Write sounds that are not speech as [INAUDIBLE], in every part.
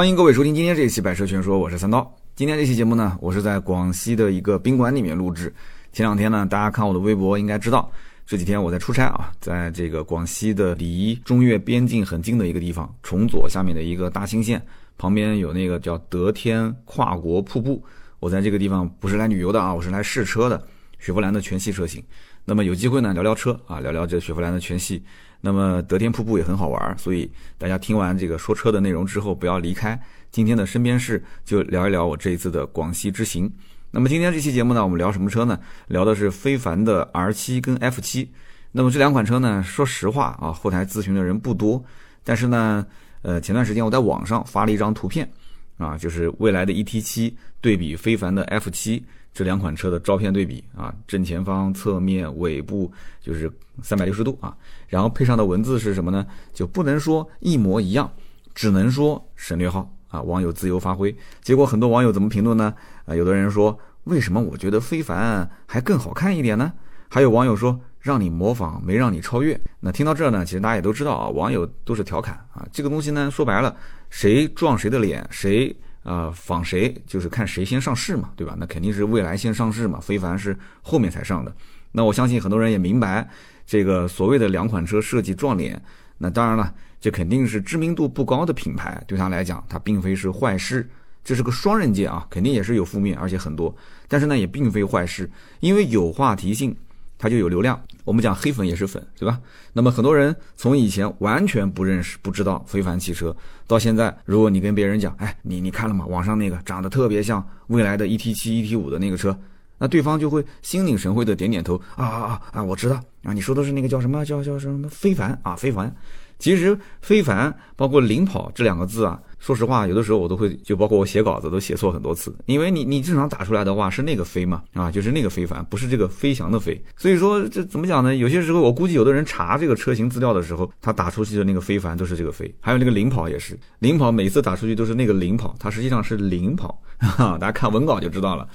欢迎各位收听今天这一期《百车全说》，我是三刀。今天这期节目呢，我是在广西的一个宾馆里面录制。前两天呢，大家看我的微博应该知道，这几天我在出差啊，在这个广西的离中越边境很近的一个地方，崇左下面的一个大兴县旁边有那个叫德天跨国瀑布。我在这个地方不是来旅游的啊，我是来试车的，雪佛兰的全系车型。那么有机会呢，聊聊车啊，聊聊这雪佛兰的全系。那么德天瀑布也很好玩，所以大家听完这个说车的内容之后，不要离开今天的身边事，就聊一聊我这一次的广西之行。那么今天这期节目呢，我们聊什么车呢？聊的是非凡的 R7 跟 F7。那么这两款车呢，说实话啊，后台咨询的人不多，但是呢，呃，前段时间我在网上发了一张图片，啊，就是未来的 ET7 对比非凡的 F7。这两款车的照片对比啊，正前方、侧面、尾部就是三百六十度啊，然后配上的文字是什么呢？就不能说一模一样，只能说省略号啊，网友自由发挥。结果很多网友怎么评论呢？啊，有的人说为什么我觉得非凡还更好看一点呢？还有网友说让你模仿没让你超越。那听到这呢，其实大家也都知道啊，网友都是调侃啊，这个东西呢说白了，谁撞谁的脸，谁。啊，仿谁就是看谁先上市嘛，对吧？那肯定是蔚来先上市嘛，非凡是后面才上的。那我相信很多人也明白，这个所谓的两款车设计撞脸，那当然了，这肯定是知名度不高的品牌，对他来讲，它并非是坏事，这是个双刃剑啊，肯定也是有负面，而且很多。但是呢，也并非坏事，因为有话题性。它就有流量，我们讲黑粉也是粉，对吧？那么很多人从以前完全不认识、不知道非凡汽车，到现在，如果你跟别人讲，哎，你你看了吗？网上那个长得特别像未来的 ET 七、ET 五的那个车，那对方就会心领神会的点点头，啊啊啊啊，我知道啊，你说的是那个叫什么叫叫什么非凡啊，非凡。其实非凡包括领跑这两个字啊。说实话，有的时候我都会，就包括我写稿子都写错很多次，因为你你正常打出来的话是那个飞嘛，啊，就是那个非凡，不是这个飞翔的飞。所以说这怎么讲呢？有些时候我估计有的人查这个车型资料的时候，他打出去的那个非凡都是这个飞，还有那个领跑也是，领跑每次打出去都是那个领跑，它实际上是领跑，[LAUGHS] 大家看文稿就知道了。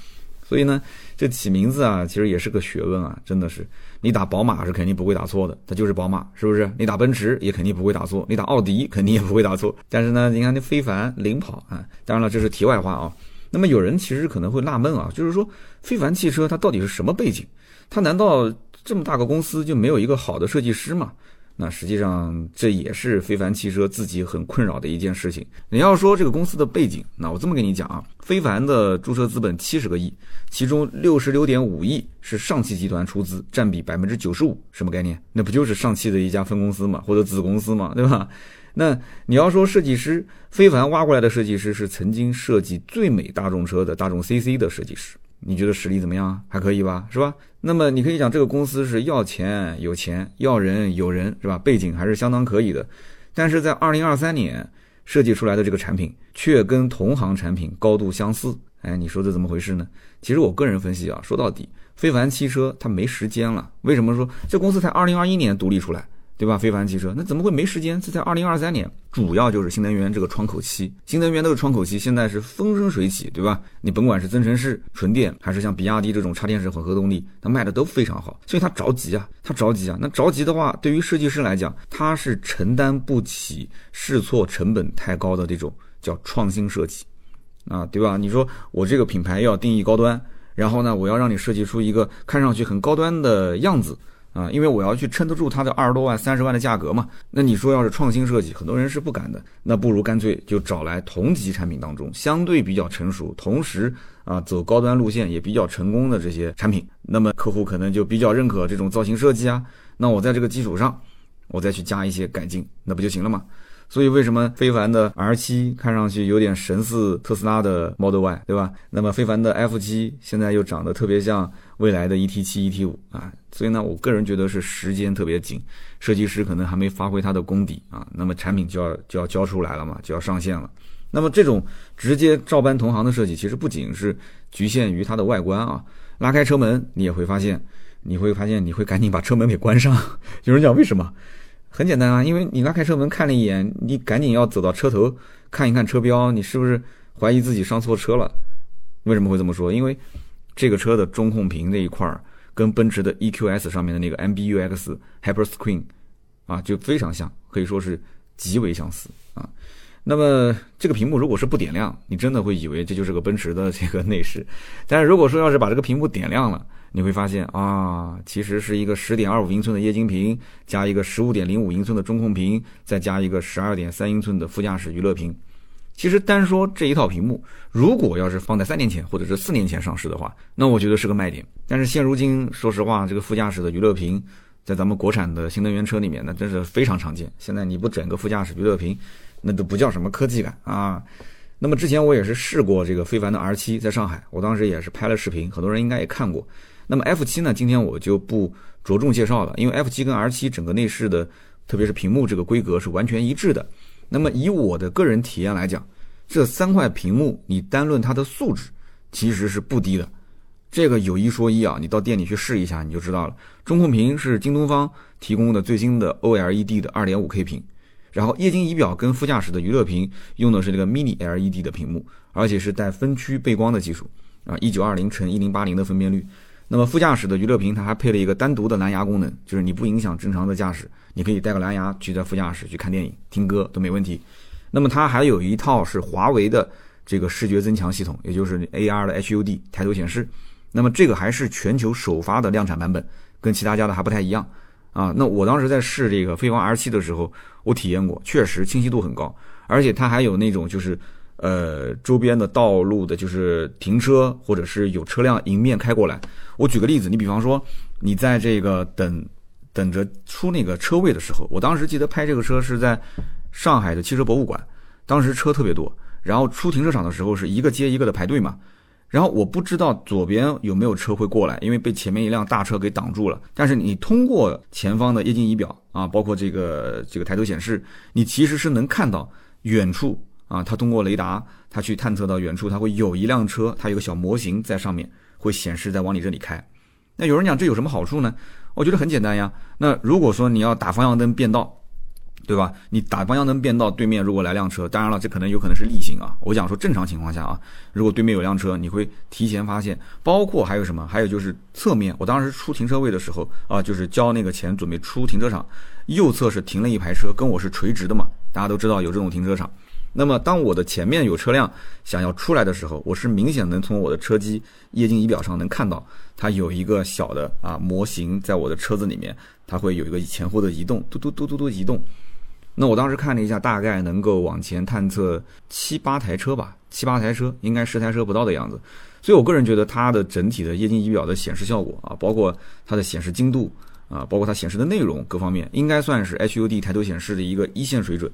所以呢，这起名字啊，其实也是个学问啊，真的是。你打宝马是肯定不会打错的，它就是宝马，是不是？你打奔驰也肯定不会打错，你打奥迪肯定也不会打错。但是呢，你看那非凡领跑啊，当然了，这是题外话啊。那么有人其实可能会纳闷啊，就是说非凡汽车它到底是什么背景？它难道这么大个公司就没有一个好的设计师吗？那实际上这也是非凡汽车自己很困扰的一件事情。你要说这个公司的背景，那我这么跟你讲啊，非凡的注册资本七十个亿，其中六十六点五亿是上汽集团出资，占比百分之九十五，什么概念？那不就是上汽的一家分公司嘛，或者子公司嘛，对吧？那你要说设计师，非凡挖过来的设计师是曾经设计最美大众车的大众 CC 的设计师。你觉得实力怎么样？还可以吧，是吧？那么你可以讲这个公司是要钱有钱，要人有人，是吧？背景还是相当可以的。但是在二零二三年设计出来的这个产品，却跟同行产品高度相似。哎，你说这怎么回事呢？其实我个人分析啊，说到底，非凡汽车它没时间了。为什么说这公司才二零二一年独立出来？对吧？非凡汽车那怎么会没时间？这在二零二三年，主要就是新能源这个窗口期。新能源这个窗口期现在是风生水起，对吧？你甭管是增程式、纯电，还是像比亚迪这种插电式混合动力，它卖的都非常好，所以它着急啊，它着急啊。那着急的话，对于设计师来讲，他是承担不起试错成本太高的这种叫创新设计啊，对吧？你说我这个品牌要定义高端，然后呢，我要让你设计出一个看上去很高端的样子。啊，因为我要去撑得住它的二十多万、三十万的价格嘛。那你说要是创新设计，很多人是不敢的。那不如干脆就找来同级产品当中相对比较成熟，同时啊走高端路线也比较成功的这些产品。那么客户可能就比较认可这种造型设计啊。那我在这个基础上，我再去加一些改进，那不就行了吗？所以为什么非凡的 R7 看上去有点神似特斯拉的 Model Y，对吧？那么非凡的 F7 现在又长得特别像未来的 ET7、ET5 啊。所以呢，我个人觉得是时间特别紧，设计师可能还没发挥他的功底啊。那么产品就要就要交出来了嘛，就要上线了。那么这种直接照搬同行的设计，其实不仅是局限于它的外观啊，拉开车门你也会发现，你会发现你会赶紧把车门给关上。[LAUGHS] 有人讲为什么？很简单啊，因为你拉开车门看了一眼，你赶紧要走到车头看一看车标，你是不是怀疑自己上错车了？为什么会这么说？因为这个车的中控屏这一块儿跟奔驰的 EQS 上面的那个 MBUX Hyperscreen 啊就非常像，可以说是极为相似啊。那么这个屏幕如果是不点亮，你真的会以为这就是个奔驰的这个内饰。[LAUGHS] 但是如果说要是把这个屏幕点亮了，你会发现啊，其实是一个十点二五英寸的液晶屏，加一个十五点零五英寸的中控屏，再加一个十二点三英寸的副驾驶娱乐屏。其实单说这一套屏幕，如果要是放在三年前或者是四年前上市的话，那我觉得是个卖点。但是现如今，说实话，这个副驾驶的娱乐屏，在咱们国产的新能源车里面，那真是非常常见。现在你不整个副驾驶娱乐屏，那都不叫什么科技感啊。那么之前我也是试过这个非凡的 R7，在上海，我当时也是拍了视频，很多人应该也看过。那么 F7 呢，今天我就不着重介绍了，因为 F7 跟 R7 整个内饰的，特别是屏幕这个规格是完全一致的。那么以我的个人体验来讲，这三块屏幕你单论它的素质，其实是不低的。这个有一说一啊，你到店里去试一下你就知道了。中控屏是京东方提供的最新的 OLED 的 2.5K 屏，然后液晶仪表跟副驾驶的娱乐屏用的是这个 Mini LED 的屏幕，而且是带分区背光的技术啊，1920乘1080的分辨率。那么副驾驶的娱乐屏它还配了一个单独的蓝牙功能，就是你不影响正常的驾驶，你可以带个蓝牙去在副驾驶去看电影、听歌都没问题。那么它还有一套是华为的这个视觉增强系统，也就是 AR 的 HUD 抬头显示。那么这个还是全球首发的量产版本，跟其他家的还不太一样啊。那我当时在试这个飞王 R7 的时候，我体验过，确实清晰度很高，而且它还有那种就是呃周边的道路的，就是停车或者是有车辆迎面开过来。我举个例子，你比方说你在这个等等着出那个车位的时候，我当时记得拍这个车是在。上海的汽车博物馆，当时车特别多，然后出停车场的时候是一个接一个的排队嘛，然后我不知道左边有没有车会过来，因为被前面一辆大车给挡住了。但是你通过前方的液晶仪表啊，包括这个这个抬头显示，你其实是能看到远处啊，它通过雷达，它去探测到远处，它会有一辆车，它有个小模型在上面会显示在往你这里开。那有人讲这有什么好处呢？我觉得很简单呀。那如果说你要打方向灯变道。对吧？你打方向灯变道，对面如果来辆车，当然了，这可能有可能是逆行啊。我讲说正常情况下啊，如果对面有辆车，你会提前发现。包括还有什么？还有就是侧面，我当时出停车位的时候啊，就是交那个钱准备出停车场，右侧是停了一排车，跟我是垂直的嘛。大家都知道有这种停车场。那么当我的前面有车辆想要出来的时候，我是明显能从我的车机液晶仪表上能看到，它有一个小的啊模型在我的车子里面，它会有一个前后的移动，嘟嘟嘟嘟嘟移动。那我当时看了一下，大概能够往前探测七八台车吧，七八台车，应该十台车不到的样子。所以我个人觉得它的整体的液晶仪表的显示效果啊，包括它的显示精度啊，包括它显示的内容各方面，应该算是 HUD 抬头显示的一个一线水准。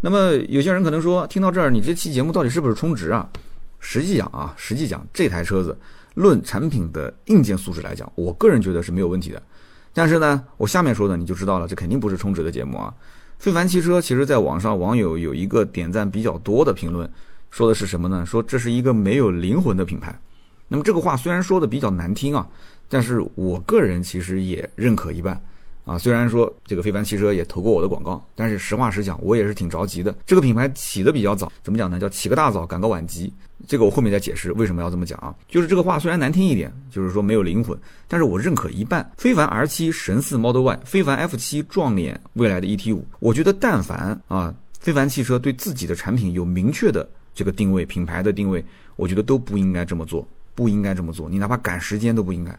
那么有些人可能说，听到这儿，你这期节目到底是不是充值啊？实际讲啊，实际讲这台车子论产品的硬件素质来讲，我个人觉得是没有问题的。但是呢，我下面说的你就知道了，这肯定不是充值的节目啊。非凡汽车其实在网上网友有一个点赞比较多的评论，说的是什么呢？说这是一个没有灵魂的品牌。那么这个话虽然说的比较难听啊，但是我个人其实也认可一半。啊，虽然说这个非凡汽车也投过我的广告，但是实话实讲，我也是挺着急的。这个品牌起的比较早，怎么讲呢？叫起个大早，赶个晚集。这个我后面再解释为什么要这么讲啊。就是这个话虽然难听一点，就是说没有灵魂，但是我认可一半。非凡 R7 神似 Model Y，非凡 F7 撞脸未来的 ET5。我觉得但凡啊，非凡汽车对自己的产品有明确的这个定位、品牌的定位，我觉得都不应该这么做，不应该这么做。你哪怕赶时间都不应该。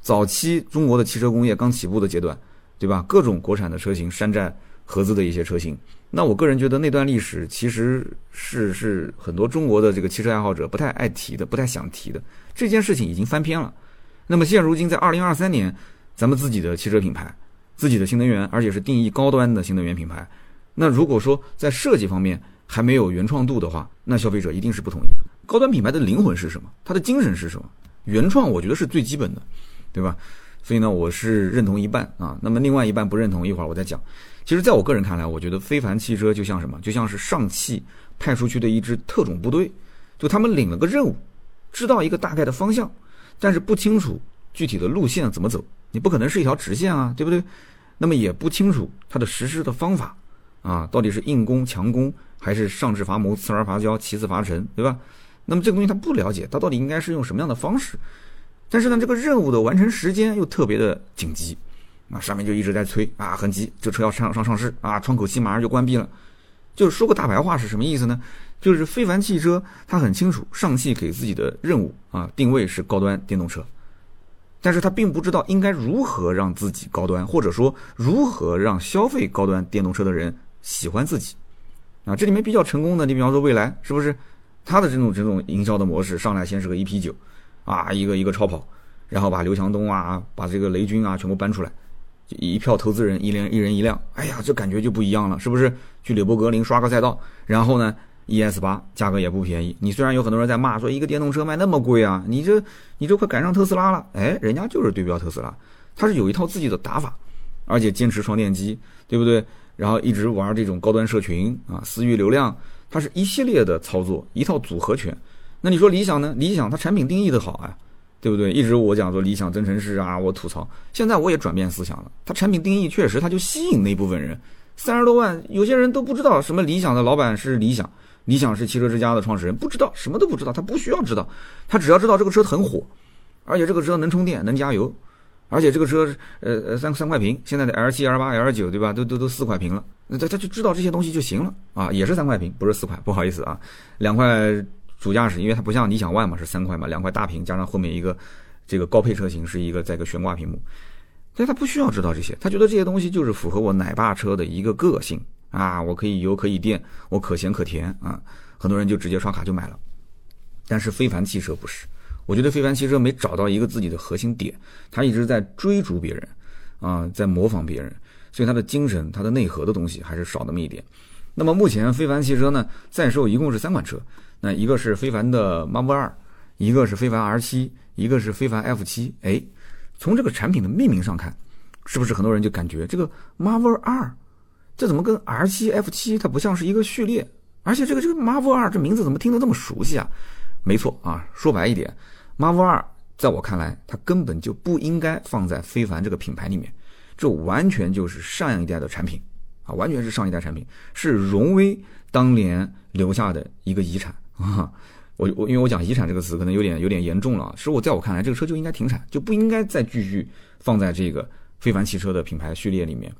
早期中国的汽车工业刚起步的阶段。对吧？各种国产的车型，山寨合资的一些车型，那我个人觉得那段历史其实是是很多中国的这个汽车爱好者不太爱提的，不太想提的。这件事情已经翻篇了。那么现如今在二零二三年，咱们自己的汽车品牌，自己的新能源，而且是定义高端的新能源品牌，那如果说在设计方面还没有原创度的话，那消费者一定是不同意的。高端品牌的灵魂是什么？它的精神是什么？原创，我觉得是最基本的，对吧？所以呢，我是认同一半啊，那么另外一半不认同，一会儿我再讲。其实，在我个人看来，我觉得非凡汽车就像什么，就像是上汽派出去的一支特种部队，就他们领了个任务，知道一个大概的方向，但是不清楚具体的路线怎么走，你不可能是一条直线啊，对不对？那么也不清楚它的实施的方法啊，到底是硬攻强攻，还是上至伐谋，次而伐交，其次伐陈，对吧？那么这个东西他不了解，他到底应该是用什么样的方式？但是呢，这个任务的完成时间又特别的紧急，啊，上面就一直在催啊，很急，这车要上上上市啊，窗口期马上就关闭了。就是说个大白话是什么意思呢？就是非凡汽车它很清楚，上汽给自己的任务啊定位是高端电动车，但是他并不知道应该如何让自己高端，或者说如何让消费高端电动车的人喜欢自己。啊，这里面比较成功的，你比方说蔚来，是不是？它的这种这种营销的模式，上来先是个 EP 九，啊，一个一个超跑，然后把刘强东啊，把这个雷军啊全部搬出来，一票投资人，一人一人一辆，哎呀，这感觉就不一样了，是不是？去柳伯格林刷个赛道，然后呢，ES 八价格也不便宜。你虽然有很多人在骂说一个电动车卖那么贵啊，你这你这快赶上特斯拉了，哎，人家就是对标特斯拉，它是有一套自己的打法，而且坚持双电机，对不对？然后一直玩这种高端社群啊，私域流量，它是一系列的操作，一套组合拳。那你说理想呢？理想它产品定义的好啊，对不对？一直我讲说理想增程式啊，我吐槽。现在我也转变思想了，它产品定义确实它就吸引那部分人，三十多万，有些人都不知道什么理想的老板是理想，理想是汽车之家的创始人，不知道什么都不知道，他不需要知道，他只要知道这个车很火，而且这个车能充电能加油。而且这个车，呃呃，三三块屏，现在的 L 七、L 八、L 九，对吧？都都都四块屏了，那他他就知道这些东西就行了啊，也是三块屏，不是四块，不好意思啊，两块主驾驶，因为它不像理想 ONE 嘛，是三块嘛，两块大屏加上后面一个这个高配车型是一个在一个悬挂屏幕，所以他不需要知道这些，他觉得这些东西就是符合我奶爸车的一个个性。啊，我可以油可以电，我可咸可甜啊，很多人就直接刷卡就买了，但是非凡汽车不是。我觉得非凡汽车没找到一个自己的核心点，他一直在追逐别人，啊，在模仿别人，所以他的精神、他的内核的东西还是少那么一点。那么目前非凡汽车呢，在售一共是三款车，那一个是非凡的 Marvel 二，一个是非凡 R 七，一个是非凡 F 七。哎，从这个产品的命名上看，是不是很多人就感觉这个 Marvel 二，这怎么跟 R 七、F 七它不像是一个序列？而且这个这个 Marvel 二这名字怎么听得这么熟悉啊？没错啊，说白一点，Marvel 二在我看来，它根本就不应该放在非凡这个品牌里面，这完全就是上一代的产品啊，完全是上一代产品，是荣威当年留下的一个遗产 [LAUGHS] 啊。我我因为我讲遗产这个词可能有点有点严重了，其实我在我看来，这个车就应该停产，就不应该再继续放在这个非凡汽车的品牌序列里面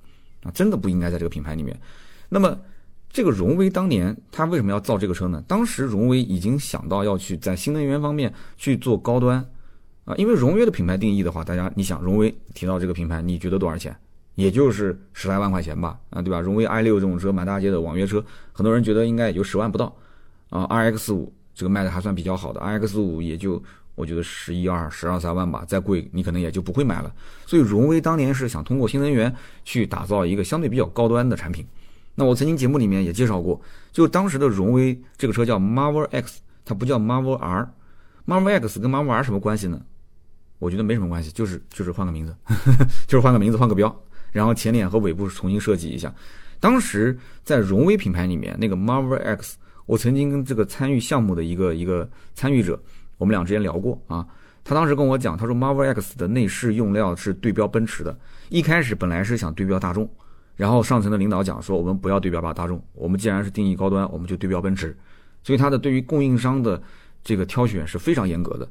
啊，真的不应该在这个品牌里面。那么。这个荣威当年他为什么要造这个车呢？当时荣威已经想到要去在新能源方面去做高端，啊，因为荣威的品牌定义的话，大家你想荣威提到这个品牌，你觉得多少钱？也就是十来万块钱吧，啊，对吧？荣威 i 六这种车满大街的网约车，很多人觉得应该也就十万不到，啊，RX 五这个卖的还算比较好的，RX 五也就我觉得十一二、十二三万吧，再贵你可能也就不会买了。所以荣威当年是想通过新能源去打造一个相对比较高端的产品。那我曾经节目里面也介绍过，就当时的荣威这个车叫 Marvel X，它不叫 Marvel R。Marvel X 跟 Marvel R 什么关系呢？我觉得没什么关系，就是就是换个名字，[LAUGHS] 就是换个名字换个标，然后前脸和尾部重新设计一下。当时在荣威品牌里面，那个 Marvel X，我曾经跟这个参与项目的一个一个参与者，我们俩之间聊过啊。他当时跟我讲，他说 Marvel X 的内饰用料是对标奔驰的，一开始本来是想对标大众。然后上层的领导讲说，我们不要对标吧大众，我们既然是定义高端，我们就对标奔驰。所以他的对于供应商的这个挑选是非常严格的。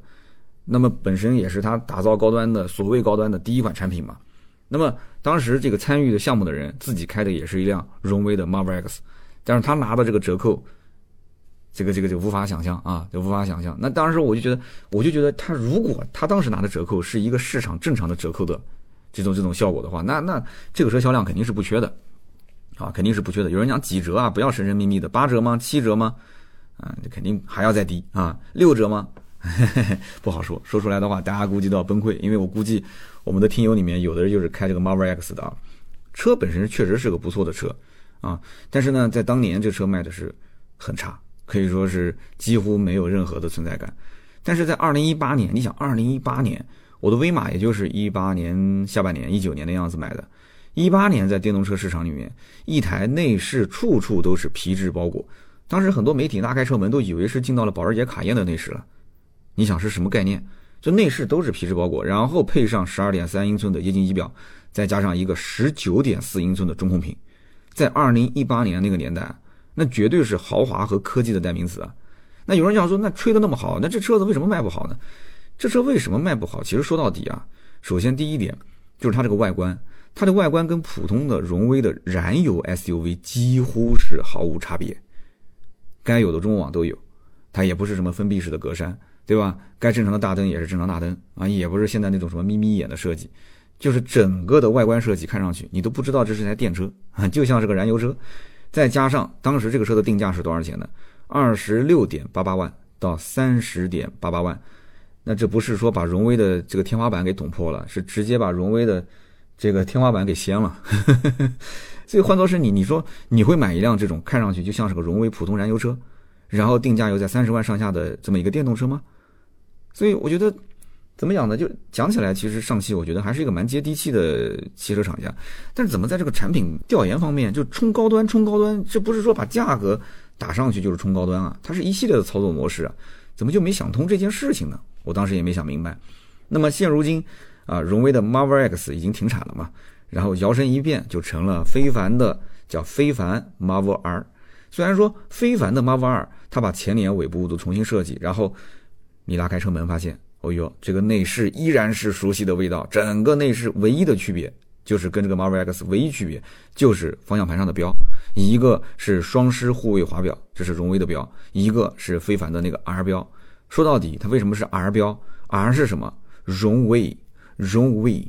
那么本身也是他打造高端的所谓高端的第一款产品嘛。那么当时这个参与的项目的人自己开的也是一辆荣威的 Marvel X，但是他拿的这个折扣，这个这个就无法想象啊，就无法想象。那当时我就觉得，我就觉得他如果他当时拿的折扣是一个市场正常的折扣的。这种这种效果的话，那那这个车销量肯定是不缺的，啊，肯定是不缺的。有人讲几折啊，不要神神秘秘的，八折吗？七折吗？啊，肯定还要再低啊，六折吗？[LAUGHS] 不好说，说出来的话，大家估计都要崩溃。因为我估计我们的听友里面有的人就是开这个 Marvel X 的啊，车本身确实是个不错的车啊，但是呢，在当年这车卖的是很差，可以说是几乎没有任何的存在感。但是在二零一八年，你想二零一八年。我的威马也就是一八年下半年、一九年的样子买的，一八年在电动车市场里面，一台内饰处处都是皮质包裹，当时很多媒体拉开车门都以为是进到了保时捷卡宴的内饰了。你想是什么概念？就内饰都是皮质包裹，然后配上十二点三英寸的液晶仪表，再加上一个十九点四英寸的中控屏，在二零一八年那个年代，那绝对是豪华和科技的代名词啊。那有人讲说，那吹的那么好，那这车子为什么卖不好呢？这车为什么卖不好？其实说到底啊，首先第一点，就是它这个外观，它的外观跟普通的荣威的燃油 SUV 几乎是毫无差别，该有的中网都有，它也不是什么封闭式的格栅，对吧？该正常的大灯也是正常大灯啊，也不是现在那种什么眯眯眼的设计，就是整个的外观设计看上去你都不知道这是台电车啊，就像是个燃油车。再加上当时这个车的定价是多少钱呢？二十六点八八万到三十点八八万。那这不是说把荣威的这个天花板给捅破了，是直接把荣威的这个天花板给掀了。[LAUGHS] 所以换作是你，你说你会买一辆这种看上去就像是个荣威普通燃油车，然后定价又在三十万上下的这么一个电动车吗？所以我觉得怎么讲呢？就讲起来，其实上汽我觉得还是一个蛮接地气的汽车厂家。但是怎么在这个产品调研方面就冲高端？冲高端，这不是说把价格打上去就是冲高端啊？它是一系列的操作模式啊，怎么就没想通这件事情呢？我当时也没想明白，那么现如今啊，荣威的 Marvel X 已经停产了嘛，然后摇身一变就成了非凡的叫非凡 Marvel R。虽然说非凡的 Marvel R，它把前脸尾部都重新设计，然后你拉开车门发现，哦哟，这个内饰依然是熟悉的味道，整个内饰唯一的区别就是跟这个 Marvel X 唯一区别就是方向盘上的标，一个是双狮护卫华表，这是荣威的标，一个是非凡的那个 R 标。说到底，它为什么是 R 标？R 是什么？荣威，荣威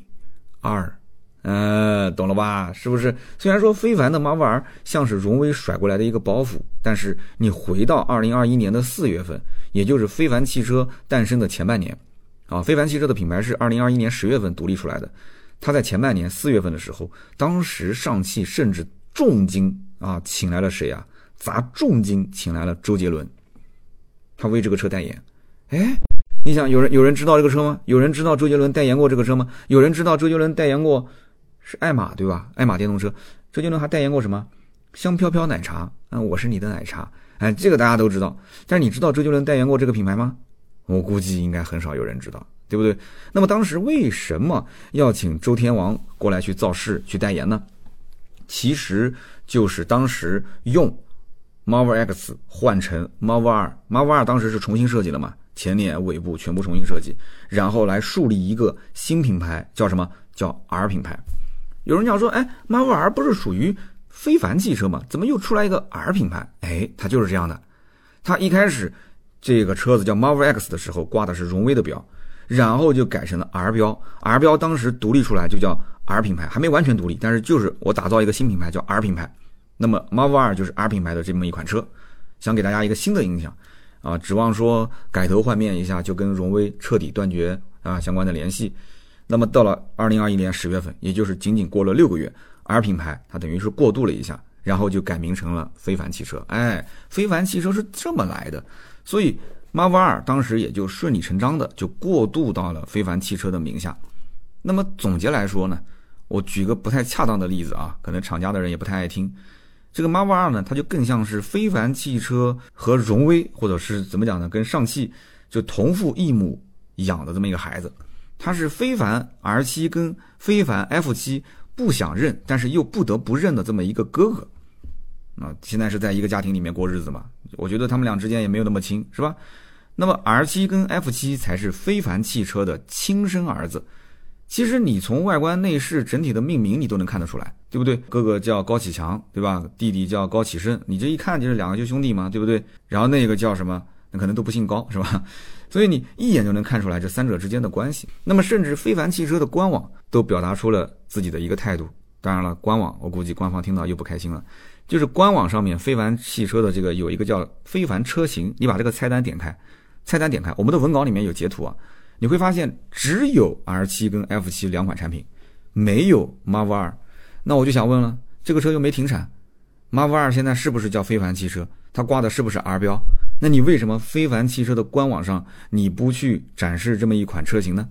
，R，呃，懂了吧？是不是？虽然说非凡的 Marvel R 像是荣威甩过来的一个包袱，但是你回到二零二一年的四月份，也就是非凡汽车诞生的前半年，啊，非凡汽车的品牌是二零二一年十月份独立出来的，它在前半年四月份的时候，当时上汽甚至重金啊请来了谁啊？砸重金请来了周杰伦，他为这个车代言。哎，你想有人有人知道这个车吗？有人知道周杰伦代言过这个车吗？有人知道周杰伦代言过是爱玛对吧？爱玛电动车，周杰伦还代言过什么？香飘飘奶茶啊，我是你的奶茶，哎，这个大家都知道。但是你知道周杰伦代言过这个品牌吗？我估计应该很少有人知道，对不对？那么当时为什么要请周天王过来去造势去代言呢？其实就是当时用 Marvel X 换成 Marvel 二，Marvel 二当时是重新设计了嘛？前脸尾部全部重新设计，然后来树立一个新品牌，叫什么？叫 R 品牌。有人讲说，哎，Marvel R 不是属于非凡汽车吗？怎么又出来一个 R 品牌？哎，它就是这样的。它一开始这个车子叫 Marvel X 的时候挂的是荣威的标，然后就改成了 R 标。R 标当时独立出来就叫 R 品牌，还没完全独立，但是就是我打造一个新品牌叫 R 品牌。那么 Marvel R 就是 R 品牌的这么一款车，想给大家一个新的印象。啊，指望说改头换面一下就跟荣威彻底断绝啊相关的联系，那么到了二零二一年十月份，也就是仅仅过了六个月，R 品牌它等于是过渡了一下，然后就改名成了非凡汽车。哎，非凡汽车是这么来的，所以 Marvel 二当时也就顺理成章的就过渡到了非凡汽车的名下。那么总结来说呢，我举个不太恰当的例子啊，可能厂家的人也不太爱听。这个 Marvel 二呢，它就更像是非凡汽车和荣威，或者是怎么讲呢？跟上汽就同父异母养的这么一个孩子，它是非凡 R 七跟非凡 F 七不想认，但是又不得不认的这么一个哥哥。啊，现在是在一个家庭里面过日子嘛？我觉得他们俩之间也没有那么亲，是吧？那么 R 七跟 F 七才是非凡汽车的亲生儿子。其实你从外观内饰整体的命名，你都能看得出来，对不对？哥哥叫高启强，对吧？弟弟叫高启盛，你这一看就是两个就兄弟嘛，对不对？然后那个叫什么？那可能都不姓高，是吧？所以你一眼就能看出来这三者之间的关系。那么甚至非凡汽车的官网都表达出了自己的一个态度。当然了，官网我估计官方听到又不开心了，就是官网上面非凡汽车的这个有一个叫非凡车型，你把这个菜单点开，菜单点开，我们的文稿里面有截图啊。你会发现只有 R 七跟 F 七两款产品，没有 Marvel 二。那我就想问了，这个车又没停产，Marvel 二现在是不是叫非凡汽车？它挂的是不是 R 标？那你为什么非凡汽车的官网上你不去展示这么一款车型呢？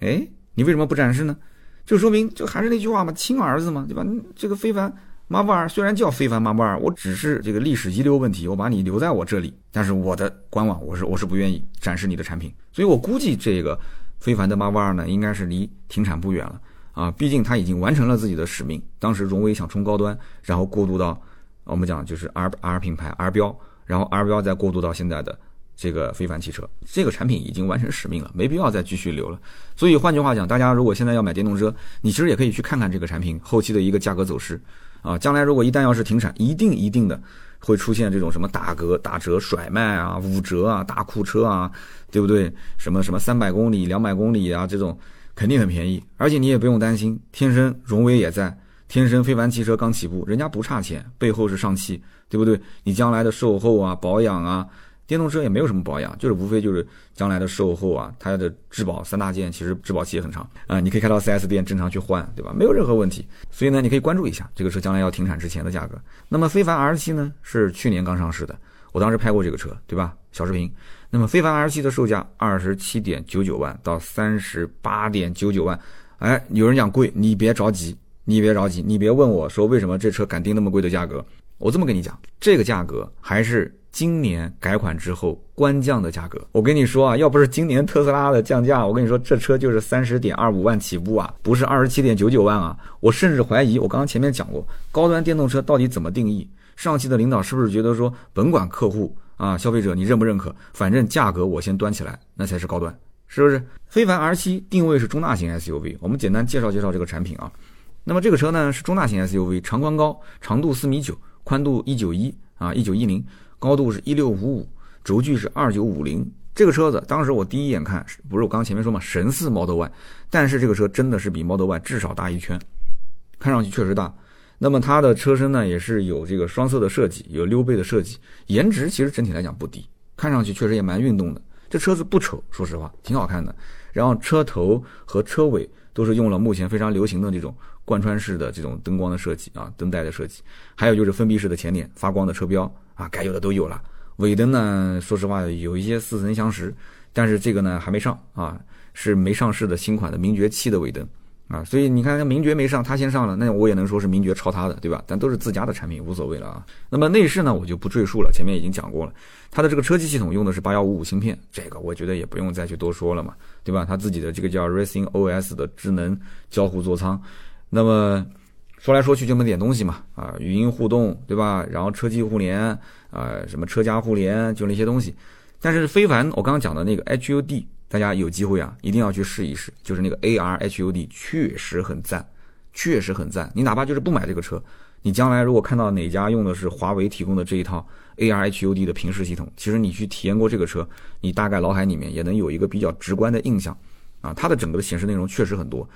哎，你为什么不展示呢？就说明就还是那句话嘛，亲儿子嘛，对吧？这个非凡。马布尔虽然叫非凡马布尔，我只是这个历史遗留问题，我把你留在我这里，但是我的官网我是我是不愿意展示你的产品，所以我估计这个非凡的马布尔呢，应该是离停产不远了啊，毕竟它已经完成了自己的使命。当时荣威想冲高端，然后过渡到我们讲就是 R R 品牌 R 标，然后 R 标再过渡到现在的这个非凡汽车，这个产品已经完成使命了，没必要再继续留了。所以换句话讲，大家如果现在要买电动车，你其实也可以去看看这个产品后期的一个价格走势啊。将来如果一旦要是停产，一定一定的会出现这种什么打折、打折甩卖啊、五折啊、大库车啊，对不对？什么什么三百公里、两百公里啊，这种肯定很便宜，而且你也不用担心，天生荣威也在。天生非凡汽车刚起步，人家不差钱，背后是上汽，对不对？你将来的售后啊、保养啊，电动车也没有什么保养，就是无非就是将来的售后啊，它的质保三大件，其实质保期也很长啊，你可以开到 4S 店正常去换，对吧？没有任何问题。所以呢，你可以关注一下这个车将来要停产之前的价格。那么非凡 R7 呢，是去年刚上市的，我当时拍过这个车，对吧？小视频。那么非凡 R7 的售价二十七点九九万到三十八点九九万，哎，有人讲贵，你别着急。你别着急，你别问我说为什么这车敢定那么贵的价格。我这么跟你讲，这个价格还是今年改款之后官降的价格。我跟你说啊，要不是今年特斯拉的降价，我跟你说这车就是三十点二五万起步啊，不是二十七点九九万啊。我甚至怀疑，我刚刚前面讲过，高端电动车到底怎么定义？上汽的领导是不是觉得说，甭管客户啊，消费者你认不认可，反正价格我先端起来，那才是高端，是不是？非凡 R 七定位是中大型 SUV，我们简单介绍介绍这个产品啊。那么这个车呢是中大型 SUV，长宽高，长度四米九，宽度一九一啊一九一零，高度是一六五五，轴距是二九五零。这个车子当时我第一眼看，不是我刚刚前面说嘛，神似 Model Y，但是这个车真的是比 Model Y 至少大一圈，看上去确实大。那么它的车身呢也是有这个双色的设计，有溜背的设计，颜值其实整体来讲不低，看上去确实也蛮运动的。这车子不丑，说实话挺好看的。然后车头和车尾都是用了目前非常流行的这种。贯穿式的这种灯光的设计啊，灯带的设计，还有就是封闭式的前脸，发光的车标啊，该有的都有了。尾灯呢，说实话有一些似曾相识，但是这个呢还没上啊，是没上市的新款的名爵七的尾灯啊，所以你看名爵没上，它先上了，那我也能说是名爵抄它的，对吧？但都是自家的产品，无所谓了啊。那么内饰呢，我就不赘述了，前面已经讲过了，它的这个车机系统用的是八幺五五芯片，这个我觉得也不用再去多说了嘛，对吧？它自己的这个叫 Racing OS 的智能交互座舱。那么说来说去就那么点东西嘛，啊，语音互动对吧？然后车机互联啊，什么车家互联，就那些东西。但是非凡我刚刚讲的那个 HUD，大家有机会啊，一定要去试一试。就是那个 AR HUD 确实很赞，确实很赞。你哪怕就是不买这个车，你将来如果看到哪家用的是华为提供的这一套 AR HUD 的平视系统，其实你去体验过这个车，你大概脑海里面也能有一个比较直观的印象啊。它的整个的显示内容确实很多。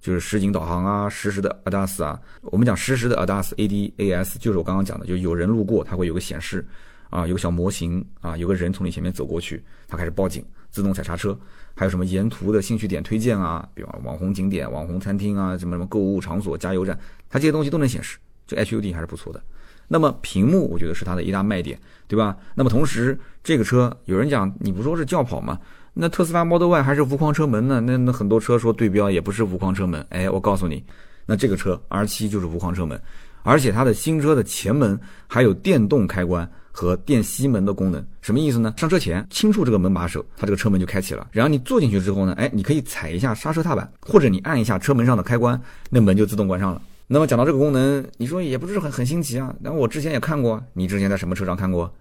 就是实景导航啊，实时的 ADAS 啊，我们讲实时的 ADAS ADAS，就是我刚刚讲的，就有人路过，它会有个显示，啊，有个小模型啊，有个人从你前面走过去，它开始报警，自动踩刹车，还有什么沿途的兴趣点推荐啊，比方网红景点、网红餐厅啊，什么什么购物场所、加油站，它这些东西都能显示，这 HUD 还是不错的。那么屏幕，我觉得是它的一大卖点，对吧？那么同时，这个车有人讲，你不说是轿跑吗？那特斯拉 Model Y 还是无框车门呢？那那很多车说对标也不是无框车门。哎，我告诉你，那这个车 R7 就是无框车门，而且它的新车的前门还有电动开关和电吸门的功能。什么意思呢？上车前轻触这个门把手，它这个车门就开启了。然后你坐进去之后呢，哎，你可以踩一下刹车踏板，或者你按一下车门上的开关，那门就自动关上了。那么讲到这个功能，你说也不是很很新奇啊。那我之前也看过，你之前在什么车上看过？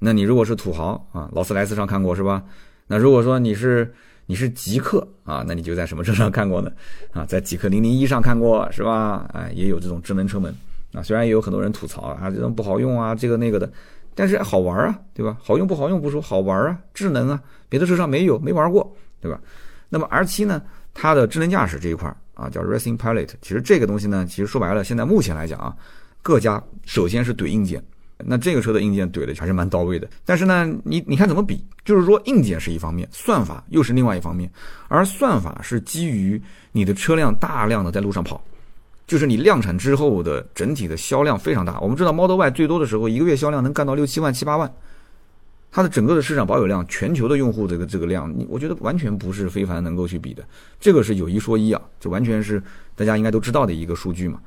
那你如果是土豪啊，劳斯莱斯上看过是吧？那如果说你是你是极客啊，那你就在什么车上看过呢？啊，在极客零零一上看过是吧？哎，也有这种智能车门啊，虽然也有很多人吐槽啊，这种不好用啊，这个那个的，但是好玩啊，对吧？好用不好用不说，好玩啊，智能啊，别的车上没有，没玩过，对吧？那么 R 七呢，它的智能驾驶这一块啊，叫 Racing Pilot，其实这个东西呢，其实说白了，现在目前来讲啊，各家首先是怼硬件。那这个车的硬件怼的还是蛮到位的，但是呢，你你看怎么比？就是说硬件是一方面，算法又是另外一方面，而算法是基于你的车辆大量的在路上跑，就是你量产之后的整体的销量非常大。我们知道 Model Y 最多的时候一个月销量能干到六七万七八万，它的整个的市场保有量，全球的用户这个这个量，你我觉得完全不是非凡能够去比的，这个是有一说一啊，这完全是大家应该都知道的一个数据嘛。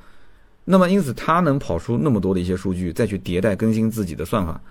那么，因此它能跑出那么多的一些数据，再去迭代更新自己的算法，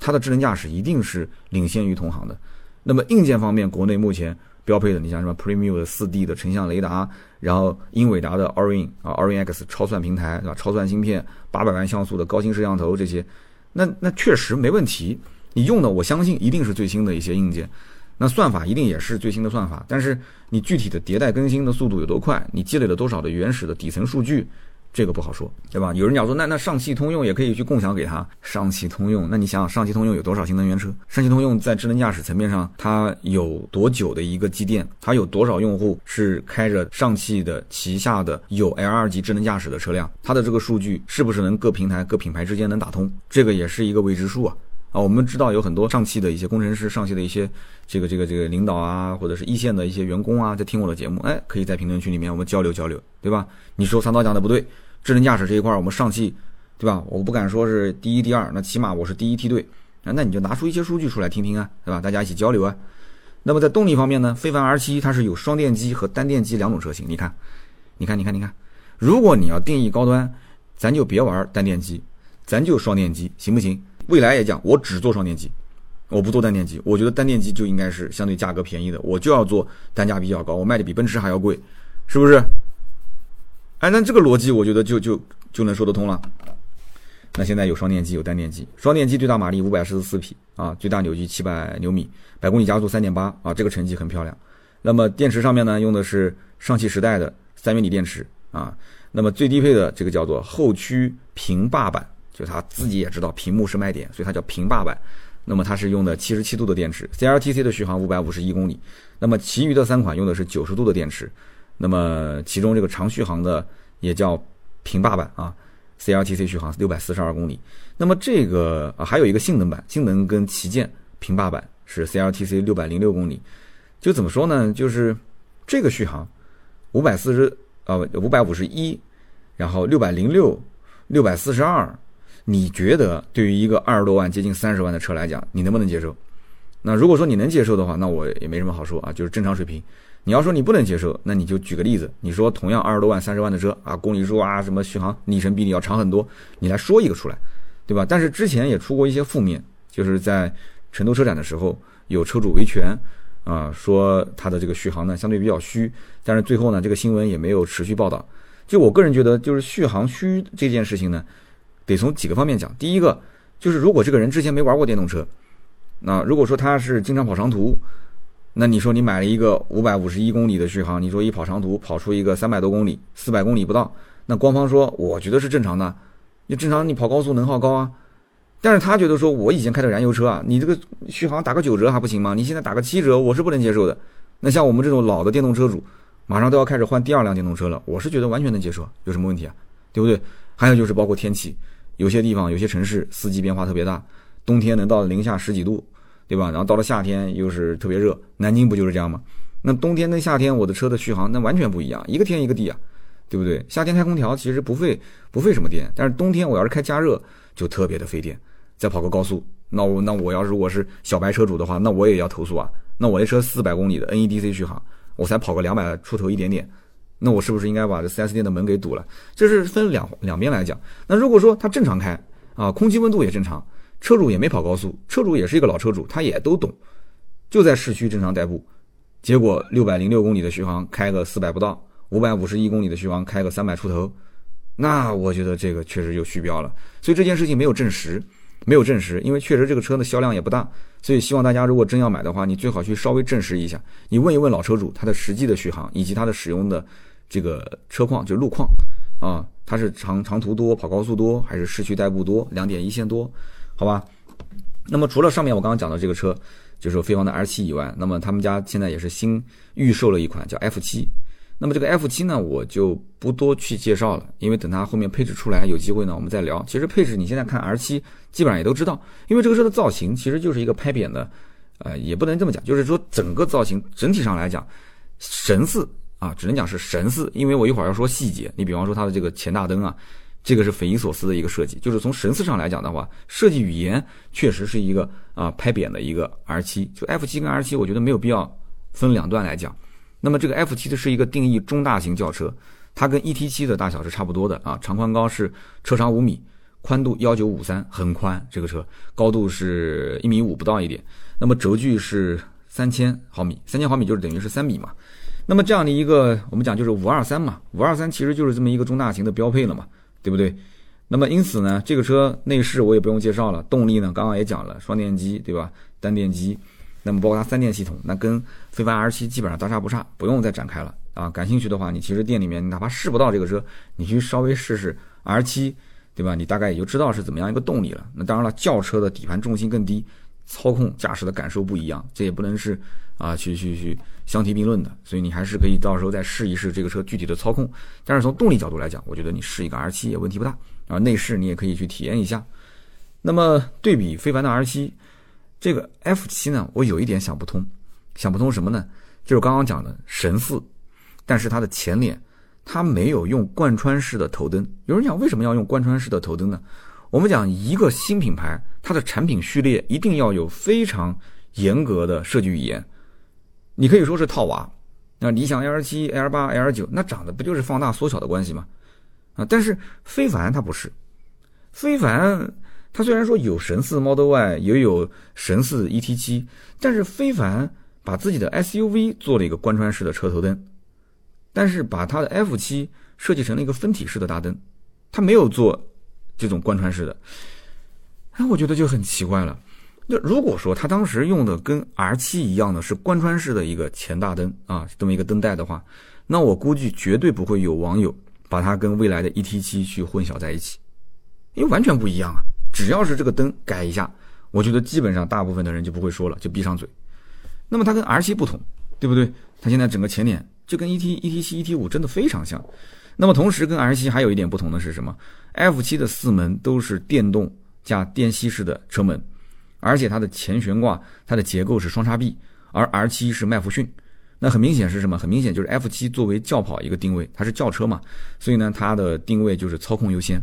它的智能驾驶一定是领先于同行的。那么硬件方面，国内目前标配的，你像什么 Premium 的四 D 的成像雷达，然后英伟达的 Orin 啊 Orin X 超算平台，对吧？超算芯片，八百万像素的高清摄像头这些，那那确实没问题。你用的我相信一定是最新的一些硬件，那算法一定也是最新的算法，但是你具体的迭代更新的速度有多快，你积累了多少的原始的底层数据？这个不好说，对吧？有人讲说，那那上汽通用也可以去共享给他。上汽通用，那你想想，上汽通用有多少新能源车？上汽通用在智能驾驶层面上，它有多久的一个积淀？它有多少用户是开着上汽的旗下的有 L2 级智能驾驶的车辆？它的这个数据是不是能各平台、各品牌之间能打通？这个也是一个未知数啊！啊，我们知道有很多上汽的一些工程师、上汽的一些这个这个这个领导啊，或者是一线的一些员工啊，在听我的节目，哎，可以在评论区里面我们交流交流，对吧？你说三刀讲的不对。智能驾驶这一块，我们上汽，对吧？我不敢说是第一、第二，那起码我是第一梯队啊。那你就拿出一些数据出来听听啊，对吧？大家一起交流啊。那么在动力方面呢，非凡 R7 它是有双电机和单电机两种车型。你看，你看，你看，你看，如果你要定义高端，咱就别玩单电机，咱就双电机，行不行？未来也讲，我只做双电机，我不做单电机。我觉得单电机就应该是相对价格便宜的，我就要做单价比较高，我卖的比奔驰还要贵，是不是？哎，那这个逻辑我觉得就就就能说得通了。那现在有双电机，有单电机。双电机最大马力五百四十四匹啊，最大扭矩七百牛米，百公里加速三点八啊，这个成绩很漂亮。那么电池上面呢，用的是上汽时代的三元锂电池啊。那么最低配的这个叫做后驱平坝版，就他自己也知道屏幕是卖点，所以它叫平坝版。那么它是用的七十七度的电池，CLTC 的续航五百五十一公里。那么其余的三款用的是九十度的电池。那么其中这个长续航的也叫平坝版啊，CLTC 续航六百四十二公里。那么这个啊还有一个性能版，性能跟旗舰平坝版是 CLTC 六百零六公里。就怎么说呢？就是这个续航五百四十啊五百五十一，然后六百零六六百四十二，你觉得对于一个二十多万接近三十万的车来讲，你能不能接受？那如果说你能接受的话，那我也没什么好说啊，就是正常水平。你要说你不能接受，那你就举个例子，你说同样二十多万、三十万的车啊，公里数啊，什么续航里程比你要长很多，你来说一个出来，对吧？但是之前也出过一些负面，就是在成都车展的时候，有车主维权啊，说它的这个续航呢相对比较虚，但是最后呢这个新闻也没有持续报道。就我个人觉得，就是续航虚这件事情呢，得从几个方面讲。第一个就是如果这个人之前没玩过电动车，那如果说他是经常跑长途。那你说你买了一个五百五十一公里的续航，你说一跑长途跑出一个三百多公里、四百公里不到，那官方说我觉得是正常的，你正常你跑高速能耗高啊，但是他觉得说我以前开的燃油车啊，你这个续航打个九折还不行吗？你现在打个七折，我是不能接受的。那像我们这种老的电动车主，马上都要开始换第二辆电动车了，我是觉得完全能接受，有什么问题啊？对不对？还有就是包括天气，有些地方有些城市四季变化特别大，冬天能到零下十几度。对吧？然后到了夏天又是特别热，南京不就是这样吗？那冬天跟夏天我的车的续航那完全不一样，一个天一个地啊，对不对？夏天开空调其实不费不费什么电，但是冬天我要是开加热就特别的费电。再跑个高速，那我那我要是我是小白车主的话，那我也要投诉啊。那我这车四百公里的 NEDC 续航，我才跑个两百出头一点点，那我是不是应该把这 4S 店的门给堵了？这是分两两边来讲。那如果说它正常开啊，空气温度也正常。车主也没跑高速，车主也是一个老车主，他也都懂，就在市区正常代步，结果六百零六公里的续航开个四百不到，五百五十一公里的续航开个三百出头，那我觉得这个确实就虚标了。所以这件事情没有证实，没有证实，因为确实这个车的销量也不大，所以希望大家如果真要买的话，你最好去稍微证实一下，你问一问老车主他的实际的续航以及他的使用的这个车况，就路况啊，他是长长途多跑高速多还是市区代步多，两点一线多。好吧，那么除了上面我刚刚讲的这个车，就是飞方的 R 七以外，那么他们家现在也是新预售了一款叫 F 七。那么这个 F 七呢，我就不多去介绍了，因为等它后面配置出来，有机会呢我们再聊。其实配置你现在看 R 七基本上也都知道，因为这个车的造型其实就是一个拍扁的，呃，也不能这么讲，就是说整个造型整体上来讲神似啊，只能讲是神似，因为我一会儿要说细节。你比方说它的这个前大灯啊。这个是匪夷所思的一个设计，就是从神似上来讲的话，设计语言确实是一个啊拍扁的一个 R7，就 F7 跟 R7，我觉得没有必要分两段来讲。那么这个 F7 的是一个定义中大型轿车，它跟 ET7 的大小是差不多的啊，长宽高是车长五米，宽度幺九五三，很宽，这个车高度是一米五不到一点，那么轴距是三千毫米，三千毫米就是等于是三米嘛。那么这样的一个我们讲就是五二三嘛，五二三其实就是这么一个中大型的标配了嘛。对不对？那么因此呢，这个车内饰我也不用介绍了，动力呢刚刚也讲了，双电机对吧？单电机，那么包括它三电系统，那跟非凡 R 七基本上大差不差，不用再展开了啊。感兴趣的话，你其实店里面哪怕试不到这个车，你去稍微试试 R 七，对吧？你大概也就知道是怎么样一个动力了。那当然了，轿车的底盘重心更低，操控驾驶的感受不一样，这也不能是啊去去去相提并论的。所以你还是可以到时候再试一试这个车具体的操控。但是从动力角度来讲，我觉得你试一个 R 七也问题不大。啊，内饰你也可以去体验一下。那么对比非凡的 R 七，这个 F 七呢，我有一点想不通，想不通什么呢？就是刚刚讲的神似，但是它的前脸它没有用贯穿式的头灯。有人讲为什么要用贯穿式的头灯呢？我们讲一个新品牌，它的产品序列一定要有非常严格的设计语言。你可以说是套娃，那理想 L 七、L 八、L 九，那长得不就是放大缩小的关系吗？啊，但是非凡它不是，非凡它虽然说有神似 Model Y，也有神似 ET7，但是非凡把自己的 SUV 做了一个贯穿式的车头灯，但是把它的 F7 设计成了一个分体式的大灯，它没有做这种贯穿式的，哎，我觉得就很奇怪了。那如果说他当时用的跟 R7 一样的是贯穿式的一个前大灯啊，这么一个灯带的话，那我估计绝对不会有网友。把它跟未来的 ET7 去混淆在一起，因为完全不一样啊！只要是这个灯改一下，我觉得基本上大部分的人就不会说了，就闭上嘴。那么它跟 R7 不同，对不对？它现在整个前脸就跟 ET、ET7、ET5 真的非常像。那么同时跟 R7 还有一点不同的是什么？F7 的四门都是电动加电吸式的车门，而且它的前悬挂它的结构是双叉臂，而 R 七是麦弗逊。那很明显是什么？很明显就是 F 七作为轿跑一个定位，它是轿车嘛，所以呢，它的定位就是操控优先，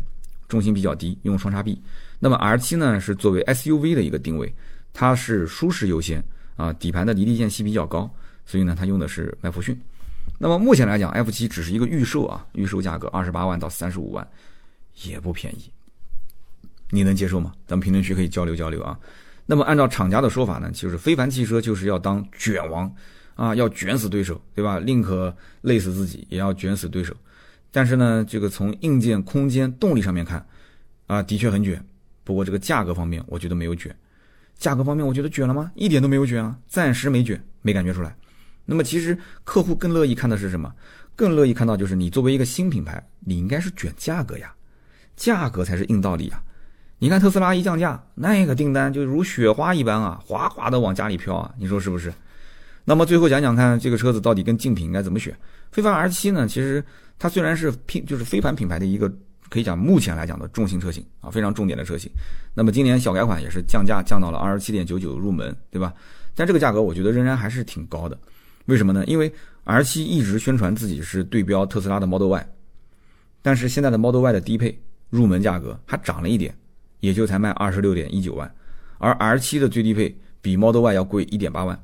重心比较低，用双叉臂。那么 R 七呢是作为 SUV 的一个定位，它是舒适优先啊，底盘的离地间隙比较高，所以呢，它用的是麦弗逊。那么目前来讲，F 七只是一个预售啊，预售价格二十八万到三十五万，也不便宜，你能接受吗？咱们评论区可以交流交流啊。那么按照厂家的说法呢，就是非凡汽车就是要当卷王。啊，要卷死对手，对吧？宁可累死自己，也要卷死对手。但是呢，这个从硬件、空间、动力上面看，啊，的确很卷。不过这个价格方面，我觉得没有卷。价格方面，我觉得卷了吗？一点都没有卷啊，暂时没卷，没感觉出来。那么其实客户更乐意看的是什么？更乐意看到就是你作为一个新品牌，你应该是卷价格呀，价格才是硬道理啊。你看特斯拉一降价，那个订单就如雪花一般啊，哗哗的往家里飘啊，你说是不是？那么最后讲讲看，这个车子到底跟竞品应该怎么选？非凡 R 七呢？其实它虽然是品，就是飞盘品牌的一个可以讲目前来讲的重型车型啊，非常重点的车型。那么今年小改款也是降价降到了二十七点九九入门，对吧？但这个价格我觉得仍然还是挺高的。为什么呢？因为 R 七一直宣传自己是对标特斯拉的 Model Y，但是现在的 Model Y 的低配入门价格还涨了一点，也就才卖二十六点一九万，而 R 七的最低配比 Model Y 要贵一点八万。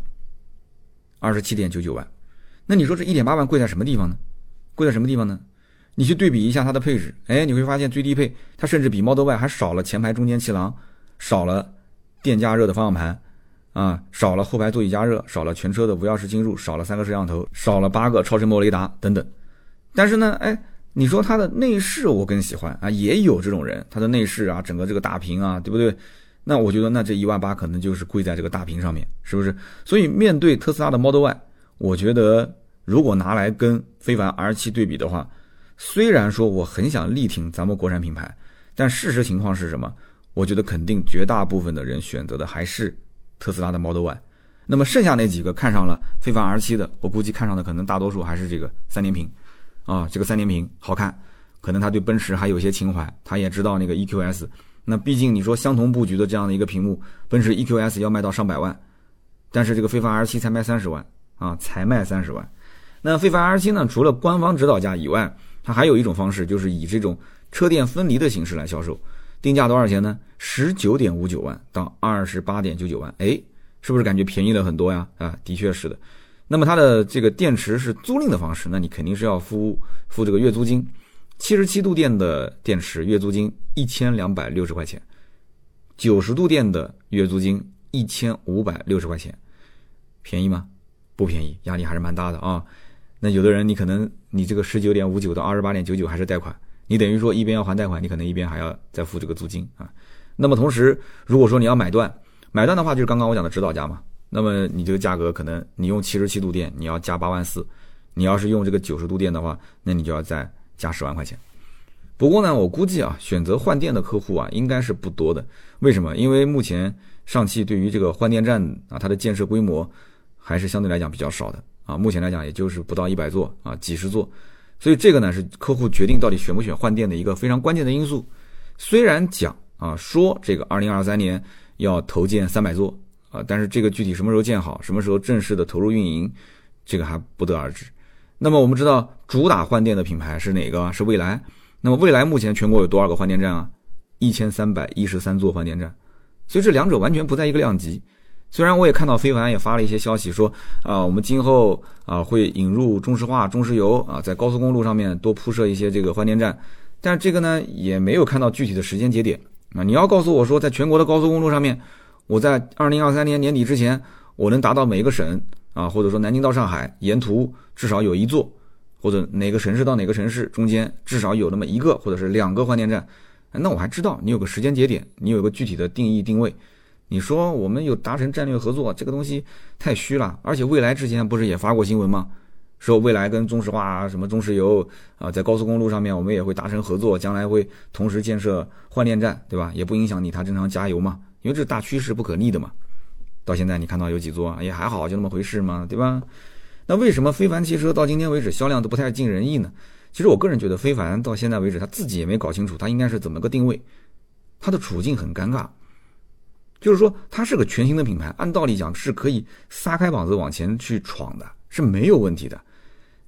二十七点九九万，那你说这一点八万贵在什么地方呢？贵在什么地方呢？你去对比一下它的配置，哎，你会发现最低配它甚至比 Model Y 还少了前排中间气囊，少了电加热的方向盘，啊，少了后排座椅加热，少了全车的无钥匙进入，少了三个摄像头，少了八个超声波雷达等等。但是呢，哎，你说它的内饰我更喜欢啊，也有这种人，它的内饰啊，整个这个大屏啊，对不对？那我觉得，那这一万八可能就是贵在这个大屏上面，是不是？所以面对特斯拉的 Model Y，我觉得如果拿来跟非凡 R7 对比的话，虽然说我很想力挺咱们国产品牌，但事实情况是什么？我觉得肯定绝大部分的人选择的还是特斯拉的 Model Y。那么剩下那几个看上了非凡 R7 的，我估计看上的可能大多数还是这个三连屏，啊，这个三连屏好看，可能他对奔驰还有些情怀，他也知道那个 EQS。那毕竟你说相同布局的这样的一个屏幕，奔驰 EQS 要卖到上百万，但是这个非凡 R7 才卖三十万啊，才卖三十万。那非凡 R7 呢，除了官方指导价以外，它还有一种方式，就是以这种车电分离的形式来销售，定价多少钱呢？十九点五九万到二十八点九九万，哎，是不是感觉便宜了很多呀？啊，的确是的。那么它的这个电池是租赁的方式，那你肯定是要付付这个月租金。七十七度电的电池月租金一千两百六十块钱，九十度电的月租金一千五百六十块钱，便宜吗？不便宜，压力还是蛮大的啊。那有的人你可能你这个十九点五九到二十八点九九还是贷款，你等于说一边要还贷款，你可能一边还要再付这个租金啊。那么同时，如果说你要买断，买断的话就是刚刚我讲的指导价嘛。那么你这个价格可能你用七十七度电，你要加八万四；你要是用这个九十度电的话，那你就要再加十万块钱。不过呢，我估计啊，选择换电的客户啊，应该是不多的。为什么？因为目前上汽对于这个换电站啊，它的建设规模还是相对来讲比较少的啊。目前来讲，也就是不到一百座啊，几十座。所以这个呢，是客户决定到底选不选换电的一个非常关键的因素。虽然讲啊，说这个二零二三年要投建三百座但是这个具体什么时候建好，什么时候正式的投入运营，这个还不得而知。那么我们知道，主打换电的品牌是哪个？是蔚来。那么未来目前全国有多少个换电站啊？一千三百一十三座换电站，所以这两者完全不在一个量级。虽然我也看到非凡也发了一些消息说啊，我们今后啊会引入中石化、中石油啊，在高速公路上面多铺设一些这个换电站，但这个呢也没有看到具体的时间节点啊。你要告诉我说，在全国的高速公路上面，我在二零二三年年底之前，我能达到每一个省啊，或者说南京到上海沿途至少有一座。或者哪个城市到哪个城市中间至少有那么一个或者是两个换电站，那我还知道你有个时间节点，你有个具体的定义定位。你说我们有达成战略合作，这个东西太虚了。而且未来之前不是也发过新闻吗？说未来跟中石化、什么中石油啊，在高速公路上面我们也会达成合作，将来会同时建设换电站，对吧？也不影响你它正常加油嘛，因为这是大趋势不可逆的嘛。到现在你看到有几座也还好，就那么回事嘛，对吧？那为什么非凡汽车到今天为止销量都不太尽人意呢？其实我个人觉得，非凡到现在为止他自己也没搞清楚，他应该是怎么个定位。他的处境很尴尬，就是说它是个全新的品牌，按道理讲是可以撒开膀子往前去闯的，是没有问题的。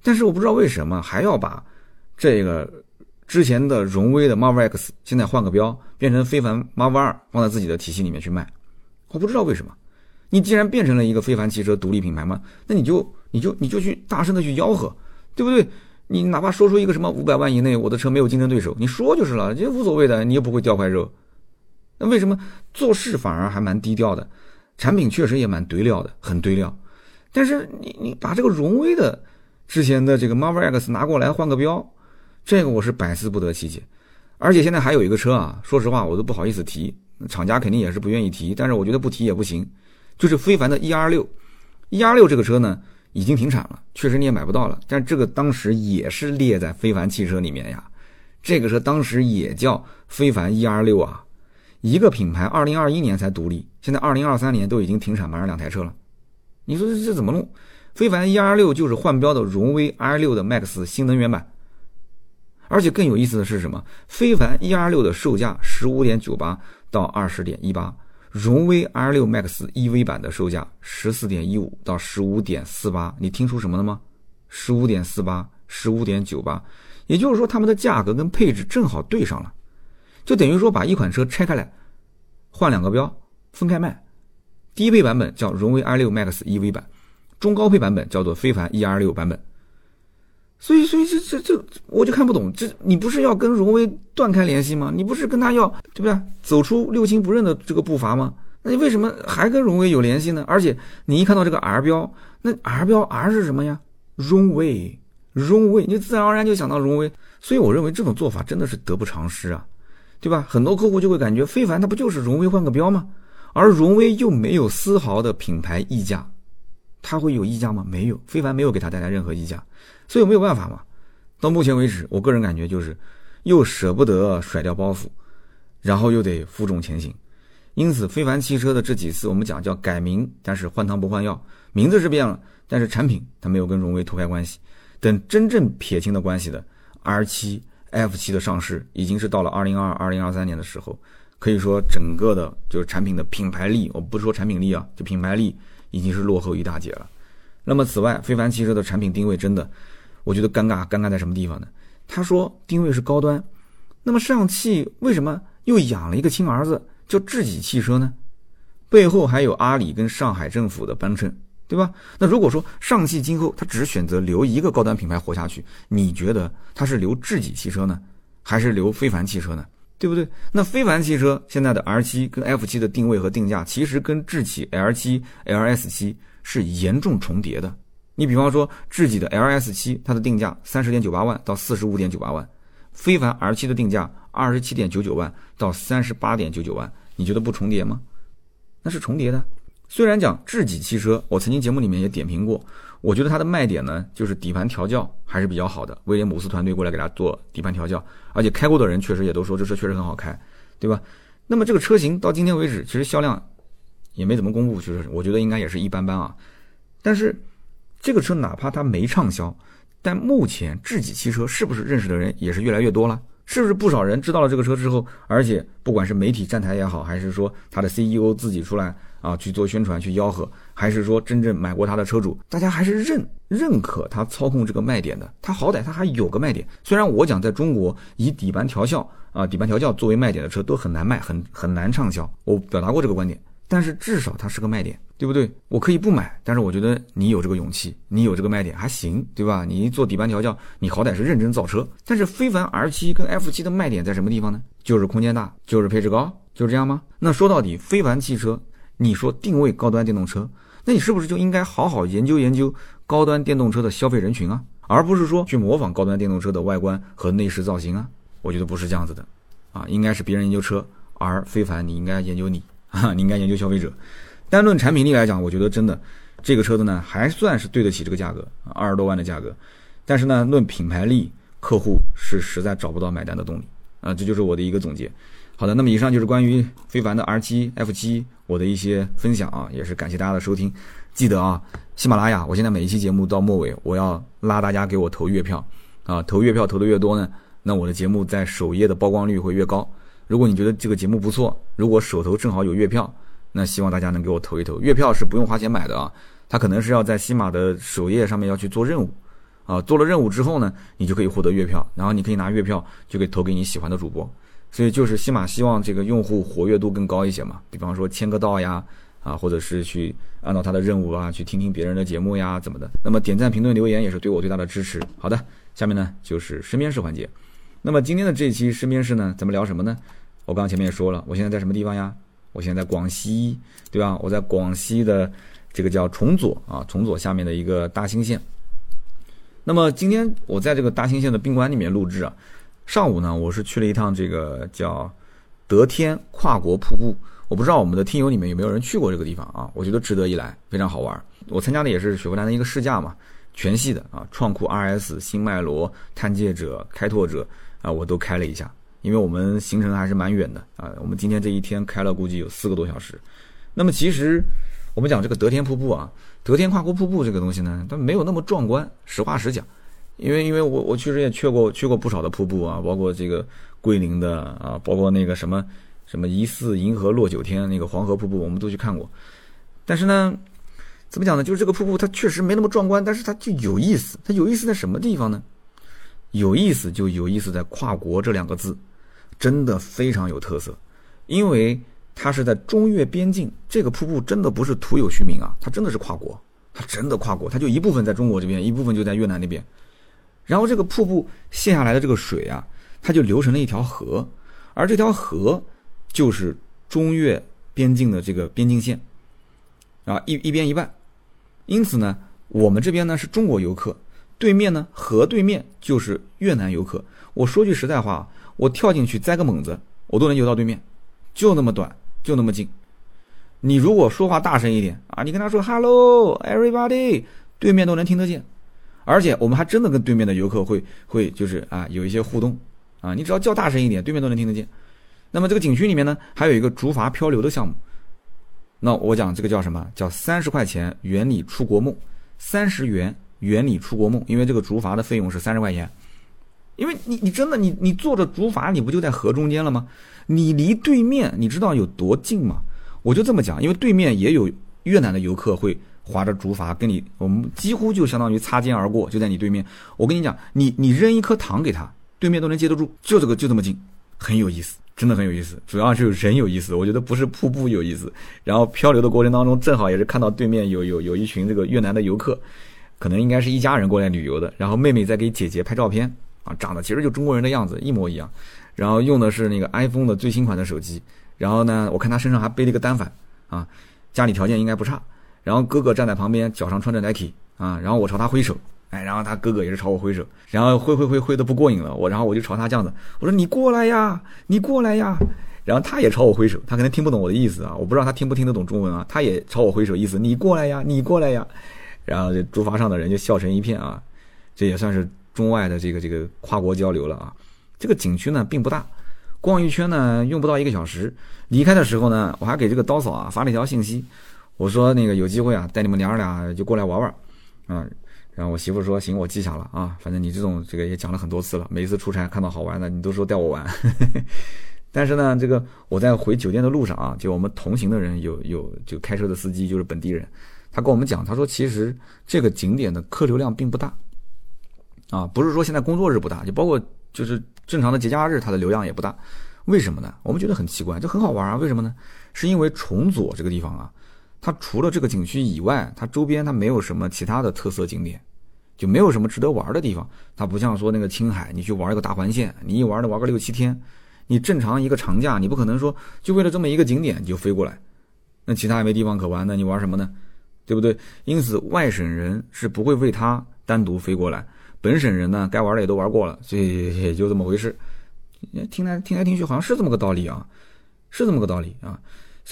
但是我不知道为什么还要把这个之前的荣威的 Marvel X 现在换个标，变成非凡 Marvel 二放在自己的体系里面去卖。我不知道为什么。你既然变成了一个非凡汽车独立品牌嘛，那你就你就你就去大声的去吆喝，对不对？你哪怕说出一个什么五百万以内我的车没有竞争对手，你说就是了，这无所谓的，你又不会掉块肉。那为什么做事反而还蛮低调的？产品确实也蛮堆料的，很堆料。但是你你把这个荣威的之前的这个 Marvel X 拿过来换个标，这个我是百思不得其解。而且现在还有一个车啊，说实话我都不好意思提，厂家肯定也是不愿意提，但是我觉得不提也不行。就是非凡的 E R 六，E R 六这个车呢已经停产了，确实你也买不到了。但这个当时也是列在非凡汽车里面呀，这个车当时也叫非凡 E R 六啊。一个品牌二零二一年才独立，现在二零二三年都已经停产，马上两台车了。你说这这怎么弄？非凡 E R 六就是换标的荣威 R 六的 Max 新能源版，而且更有意思的是什么？非凡 E R 六的售价十五点九八到二十点一八。荣威 R6 Max EV 版的售价十四点一五到十五点四八，你听出什么了吗？十五点四八，十五点九八，也就是说，它们的价格跟配置正好对上了，就等于说把一款车拆开来，换两个标，分开卖。低配版本叫荣威 R6 Max EV 版，中高配版本叫做非凡 ER6 版本。所以，所以这这这，我就看不懂，这你不是要跟荣威断开联系吗？你不是跟他要对不对？走出六亲不认的这个步伐吗？那你为什么还跟荣威有联系呢？而且你一看到这个 R 标，那 R 标 R 是什么呀？荣威，荣威，你自然而然就想到荣威。所以我认为这种做法真的是得不偿失啊，对吧？很多客户就会感觉非凡它不就是荣威换个标吗？而荣威又没有丝毫的品牌溢价，它会有溢价吗？没有，非凡没有给他带来任何溢价。所以没有办法嘛，到目前为止，我个人感觉就是又舍不得甩掉包袱，然后又得负重前行。因此，非凡汽车的这几次我们讲叫改名，但是换汤不换药，名字是变了，但是产品它没有跟荣威脱开关系。等真正撇清的关系的 R 七、F 七的上市，已经是到了二零二二零二三年的时候，可以说整个的就是产品的品牌力，我不是说产品力啊，就品牌力已经是落后一大截了。那么此外，非凡汽车的产品定位真的。我觉得尴尬，尴尬在什么地方呢？他说定位是高端，那么上汽为什么又养了一个亲儿子叫智己汽车呢？背后还有阿里跟上海政府的帮衬，对吧？那如果说上汽今后他只选择留一个高端品牌活下去，你觉得他是留智己汽车呢，还是留非凡汽车呢？对不对？那非凡汽车现在的 R 七跟 F 七的定位和定价，其实跟智己 L 七、LS 七是严重重叠的。你比方说，智己的 L S 七，它的定价三十点九八万到四十五点九八万，非凡 R7 的定价二十七点九九万到三十八点九九万，你觉得不重叠吗？那是重叠的。虽然讲智己汽车，我曾经节目里面也点评过，我觉得它的卖点呢，就是底盘调教还是比较好的。威廉姆斯团队过来给它做底盘调教，而且开过的人确实也都说这车确实很好开，对吧？那么这个车型到今天为止，其实销量也没怎么公布，其实我觉得应该也是一般般啊。但是这个车哪怕它没畅销，但目前智己汽车是不是认识的人也是越来越多了？是不是不少人知道了这个车之后，而且不管是媒体站台也好，还是说它的 CEO 自己出来啊去做宣传去吆喝，还是说真正买过它的车主，大家还是认认可它操控这个卖点的。它好歹它还有个卖点。虽然我讲在中国以底盘调校啊底盘调教作为卖点的车都很难卖，很很难畅销。我表达过这个观点。但是至少它是个卖点，对不对？我可以不买，但是我觉得你有这个勇气，你有这个卖点还行，对吧？你做底盘调教，你好歹是认真造车。但是非凡 R7 跟 F7 的卖点在什么地方呢？就是空间大，就是配置高，就是这样吗？那说到底，非凡汽车，你说定位高端电动车，那你是不是就应该好好研究研究高端电动车的消费人群啊，而不是说去模仿高端电动车的外观和内饰造型啊？我觉得不是这样子的，啊，应该是别人研究车，而非凡你应该研究你。[LAUGHS] 啊，你应该研究消费者。单论产品力来讲，我觉得真的这个车子呢还算是对得起这个价格，二十多万的价格。但是呢，论品牌力，客户是实在找不到买单的动力啊。这就是我的一个总结。好的，那么以上就是关于非凡的 R7、F7 我的一些分享啊，也是感谢大家的收听。记得啊，喜马拉雅，我现在每一期节目到末尾，我要拉大家给我投月票啊，投月票投的越多呢，那我的节目在首页的曝光率会越高。如果你觉得这个节目不错，如果手头正好有月票，那希望大家能给我投一投。月票是不用花钱买的啊，它可能是要在西马的首页上面要去做任务，啊，做了任务之后呢，你就可以获得月票，然后你可以拿月票就可以投给你喜欢的主播。所以就是西马希望这个用户活跃度更高一些嘛，比方说签个到呀，啊，或者是去按照他的任务啊去听听别人的节目呀怎么的。那么点赞、评论、留言也是对我最大的支持。好的，下面呢就是身边事环节。那么今天的这一期身边事呢，咱们聊什么呢？我刚刚前面也说了，我现在在什么地方呀？我现在在广西，对吧？我在广西的这个叫崇左啊，崇左下面的一个大兴县。那么今天我在这个大兴县的宾馆里面录制啊。上午呢，我是去了一趟这个叫德天跨国瀑布。我不知道我们的听友里面有没有人去过这个地方啊？我觉得值得一来，非常好玩。我参加的也是雪佛兰的一个试驾嘛，全系的啊，创酷 RS、新迈罗、探界者、开拓者啊，我都开了一下。因为我们行程还是蛮远的啊，我们今天这一天开了估计有四个多小时。那么其实我们讲这个德天瀑布啊，德天跨国瀑布这个东西呢，它没有那么壮观。实话实讲，因为因为我我确实也去过去过不少的瀑布啊，包括这个桂林的啊，包括那个什么什么疑似银河落九天那个黄河瀑布，我们都去看过。但是呢，怎么讲呢？就是这个瀑布它确实没那么壮观，但是它就有意思。它有意思在什么地方呢？有意思就有意思在跨国这两个字。真的非常有特色，因为它是在中越边境。这个瀑布真的不是徒有虚名啊，它真的是跨国，它真的跨国，它就一部分在中国这边，一部分就在越南那边。然后这个瀑布泄下来的这个水啊，它就流成了一条河，而这条河就是中越边境的这个边境线啊，一一边一半。因此呢，我们这边呢是中国游客，对面呢河对面就是越南游客。我说句实在话。我跳进去栽个猛子，我都能游到对面，就那么短，就那么近。你如果说话大声一点啊，你跟他说 “Hello, everybody”，对面都能听得见。而且我们还真的跟对面的游客会会就是啊有一些互动啊，你只要叫大声一点，对面都能听得见。那么这个景区里面呢，还有一个竹筏漂流的项目。那我讲这个叫什么？叫三十块钱圆你出国梦，三十元圆你出国梦，因为这个竹筏的费用是三十块钱。因为你，你真的，你你坐着竹筏，你不就在河中间了吗？你离对面，你知道有多近吗？我就这么讲，因为对面也有越南的游客会划着竹筏跟你，我们几乎就相当于擦肩而过，就在你对面。我跟你讲，你你扔一颗糖给他，对面都能接得住，就这个就这么近，很有意思，真的很有意思。主要是人有意思，我觉得不是瀑布有意思。然后漂流的过程当中，正好也是看到对面有有有一群这个越南的游客，可能应该是一家人过来旅游的，然后妹妹在给姐姐拍照片。啊，长得其实就中国人的样子，一模一样。然后用的是那个 iPhone 的最新款的手机。然后呢，我看他身上还背了一个单反，啊，家里条件应该不差。然后哥哥站在旁边，脚上穿着 Nike，啊，然后我朝他挥手，哎，然后他哥哥也是朝我挥手，然后挥挥挥挥的不过瘾了，我然后我就朝他这样子，我说你过来呀，你过来呀，然后他也朝我挥手，他可能听不懂我的意思啊，我不知道他听不听得懂中文啊，他也朝我挥手，意思你过来呀，你过来呀，然后这竹筏上的人就笑成一片啊，这也算是中外的这个这个跨国交流了啊。这个景区呢并不大，逛一圈呢用不到一个小时。离开的时候呢，我还给这个刀嫂啊发了一条信息，我说那个有机会啊带你们娘儿俩就过来玩玩，啊。然后我媳妇说：“行，我记下了啊，反正你这种这个也讲了很多次了，每一次出差看到好玩的，你都说带我玩。[LAUGHS] 但是呢，这个我在回酒店的路上啊，就我们同行的人有有就开车的司机就是本地人，他跟我们讲，他说其实这个景点的客流量并不大，啊，不是说现在工作日不大，就包括就是正常的节假日，它的流量也不大。为什么呢？我们觉得很奇怪，这很好玩啊，为什么呢？是因为崇左这个地方啊。”它除了这个景区以外，它周边它没有什么其他的特色景点，就没有什么值得玩的地方。它不像说那个青海，你去玩一个大环线，你一玩呢玩个六七天。你正常一个长假，你不可能说就为了这么一个景点你就飞过来，那其他也没地方可玩，那你玩什么呢？对不对？因此外省人是不会为它单独飞过来，本省人呢该玩的也都玩过了，所以也就这么回事。听来听来听去好像是这么个道理啊，是这么个道理啊。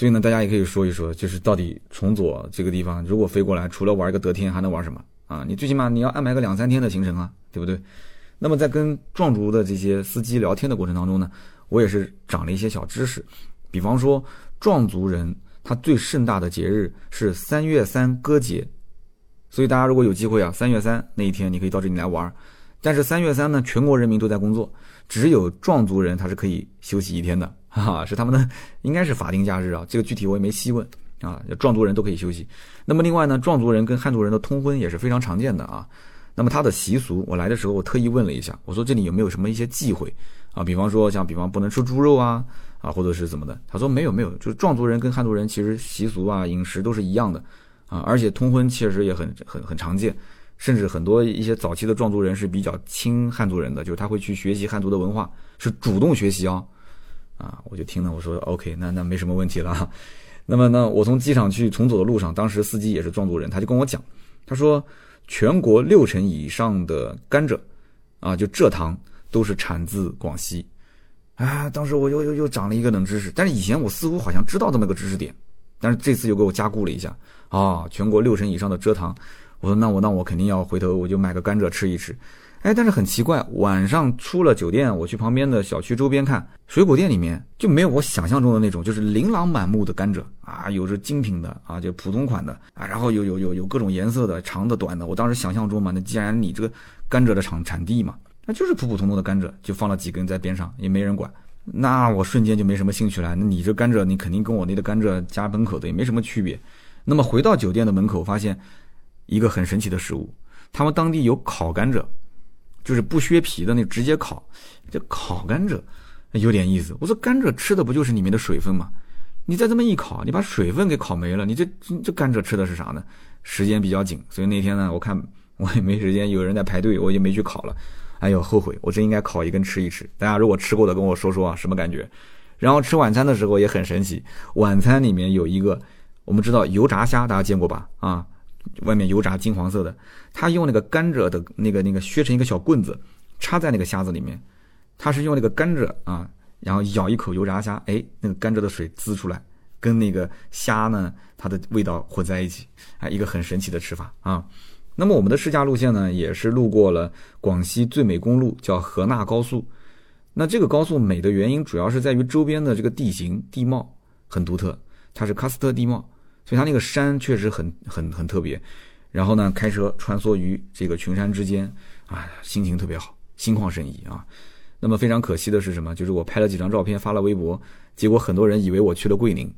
所以呢，大家也可以说一说，就是到底崇左这个地方，如果飞过来，除了玩一个德天，还能玩什么啊？你最起码你要安排个两三天的行程啊，对不对？那么在跟壮族的这些司机聊天的过程当中呢，我也是长了一些小知识，比方说壮族人他最盛大的节日是三月三歌节，所以大家如果有机会啊，三月三那一天你可以到这里来玩。但是三月三呢，全国人民都在工作，只有壮族人他是可以休息一天的。哈，是他们的应该是法定假日啊，这个具体我也没细问啊。壮族人都可以休息。那么另外呢，壮族人跟汉族人的通婚也是非常常见的啊。那么他的习俗，我来的时候我特意问了一下，我说这里有没有什么一些忌讳啊？比方说像比方不能吃猪肉啊啊，或者是怎么的？他说没有没有，就是壮族人跟汉族人其实习俗啊饮食都是一样的啊，而且通婚确实也很很很常见，甚至很多一些早期的壮族人是比较亲汉族人的，就是他会去学习汉族的文化，是主动学习啊。啊，我就听了，我说 OK，那那没什么问题了。那么呢，我从机场去重走的路上，当时司机也是壮族人，他就跟我讲，他说全国六成以上的甘蔗，啊，就蔗糖都是产自广西。啊，当时我又又又长了一个冷知识，但是以前我似乎好像知道这么个知识点，但是这次又给我加固了一下。啊，全国六成以上的蔗糖，我说那我那我肯定要回头我就买个甘蔗吃一吃。哎，但是很奇怪，晚上出了酒店，我去旁边的小区周边看，水果店里面就没有我想象中的那种，就是琳琅满目的甘蔗啊，有着精品的啊，就普通款的啊，然后有有有有各种颜色的，长的短的。我当时想象中嘛，那既然你这个甘蔗的产产地嘛，那就是普普通通的甘蔗，就放了几根在边上，也没人管，那我瞬间就没什么兴趣了。那你这甘蔗，你肯定跟我那个甘蔗家门口的也没什么区别。那么回到酒店的门口，发现一个很神奇的食物，他们当地有烤甘蔗。就是不削皮的那直接烤，这烤甘蔗有点意思。我说甘蔗吃的不就是里面的水分吗？你再这么一烤，你把水分给烤没了，你这这甘蔗吃的是啥呢？时间比较紧，所以那天呢，我看我也没时间，有人在排队，我就没去烤了。哎呦，后悔，我真应该烤一根吃一吃。大家如果吃过的跟我说说啊，什么感觉？然后吃晚餐的时候也很神奇，晚餐里面有一个，我们知道油炸虾，大家见过吧？啊。外面油炸金黄色的，他用那个甘蔗的那个那个削成一个小棍子，插在那个虾子里面，他是用那个甘蔗啊，然后咬一口油炸虾，哎，那个甘蔗的水滋出来，跟那个虾呢，它的味道混在一起，啊，一个很神奇的吃法啊。那么我们的试驾路线呢，也是路过了广西最美公路，叫河纳高速。那这个高速美的原因，主要是在于周边的这个地形地貌很独特，它是喀斯特地貌。所以它那个山确实很很很特别，然后呢，开车穿梭于这个群山之间，啊，心情特别好，心旷神怡啊。那么非常可惜的是什么？就是我拍了几张照片发了微博，结果很多人以为我去了桂林，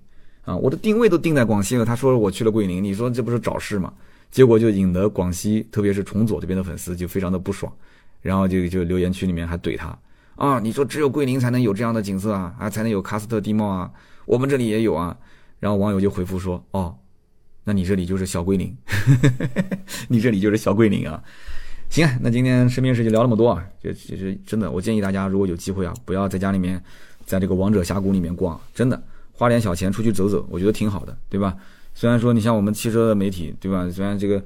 啊，我的定位都定在广西了，他说我去了桂林，你说这不是找事吗？结果就引得广西，特别是崇左这边的粉丝就非常的不爽，然后就就留言区里面还怼他，啊，你说只有桂林才能有这样的景色啊，啊，才能有喀斯特地貌啊，我们这里也有啊。然后网友就回复说：“哦，那你这里就是小桂林，[LAUGHS] 你这里就是小桂林啊。行，那今天身边事就聊那么多啊。就其实真的，我建议大家如果有机会啊，不要在家里面，在这个王者峡谷里面逛，真的花点小钱出去走走，我觉得挺好的，对吧？虽然说你像我们汽车的媒体，对吧？虽然这个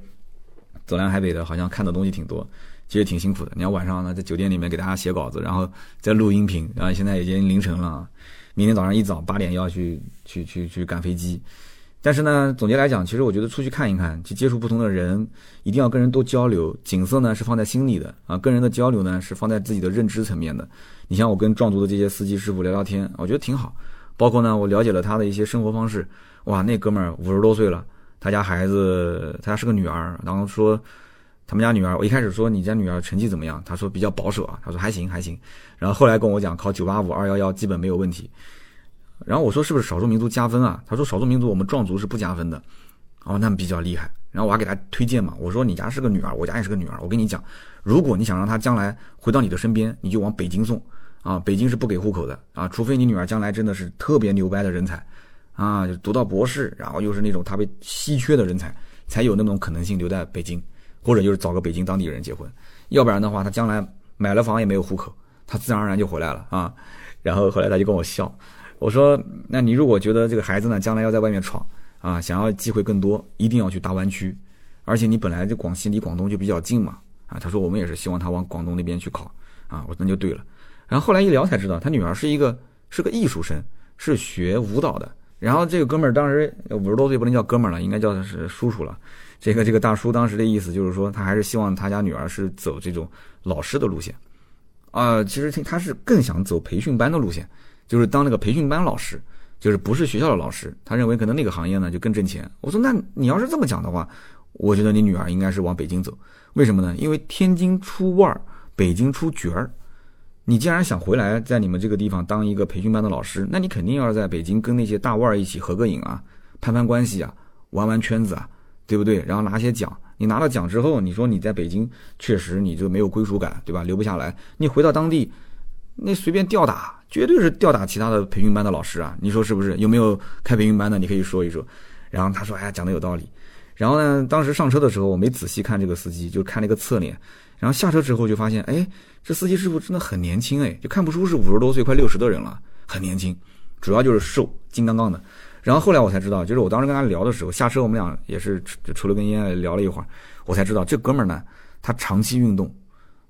走南海北的，好像看的东西挺多，其实挺辛苦的。你要晚上呢，在酒店里面给大家写稿子，然后再录音频，然后现在已经凌晨了，明天早上一早八点要去去去去赶飞机。但是呢，总结来讲，其实我觉得出去看一看，去接触不同的人，一定要跟人多交流。景色呢是放在心里的啊，跟人的交流呢是放在自己的认知层面的。你像我跟壮族的这些司机师傅聊聊天，我觉得挺好。包括呢，我了解了他的一些生活方式。哇，那哥们儿五十多岁了，他家孩子，他家是个女儿。然后说他们家女儿，我一开始说你家女儿成绩怎么样？他说比较保守啊，他说还行还行。然后后来跟我讲考九八五二幺幺基本没有问题。然后我说是不是少数民族加分啊？他说少数民族我们壮族是不加分的。哦，那比较厉害。然后我还给他推荐嘛，我说你家是个女儿，我家也是个女儿。我跟你讲，如果你想让她将来回到你的身边，你就往北京送啊。北京是不给户口的啊，除非你女儿将来真的是特别牛掰的人才啊，就读到博士，然后又是那种特别稀缺的人才，才有那种可能性留在北京，或者就是找个北京当地人结婚。要不然的话，他将来买了房也没有户口，他自然而然就回来了啊。然后后来他就跟我笑。我说，那你如果觉得这个孩子呢，将来要在外面闯啊，想要机会更多，一定要去大湾区，而且你本来这广西离广东就比较近嘛，啊，他说我们也是希望他往广东那边去考，啊，我说那就对了。然后后来一聊才知道，他女儿是一个是个艺术生，是学舞蹈的。然后这个哥们儿当时五十多岁，不能叫哥们儿了，应该叫是叔叔了。这个这个大叔当时的意思就是说，他还是希望他家女儿是走这种老师的路线，啊，其实他是更想走培训班的路线。就是当那个培训班老师，就是不是学校的老师，他认为可能那个行业呢就更挣钱。我说那你要是这么讲的话，我觉得你女儿应该是往北京走。为什么呢？因为天津出腕儿，北京出角儿。你既然想回来在你们这个地方当一个培训班的老师，那你肯定要在北京跟那些大腕儿一起合个影啊，攀攀关系啊，玩玩圈子啊，对不对？然后拿些奖。你拿了奖之后，你说你在北京确实你就没有归属感，对吧？留不下来。你回到当地。那随便吊打，绝对是吊打其他的培训班的老师啊！你说是不是？有没有开培训班的？你可以说一说。然后他说：“哎呀，讲的有道理。”然后呢，当时上车的时候，我没仔细看这个司机，就看那个侧脸。然后下车之后就发现，哎，这司机师傅真的很年轻，哎，就看不出是五十多岁、快六十的人了，很年轻。主要就是瘦，金刚刚的。然后后来我才知道，就是我当时跟他聊的时候，下车我们俩也是就抽了根烟聊了一会儿，我才知道这哥们儿呢，他长期运动。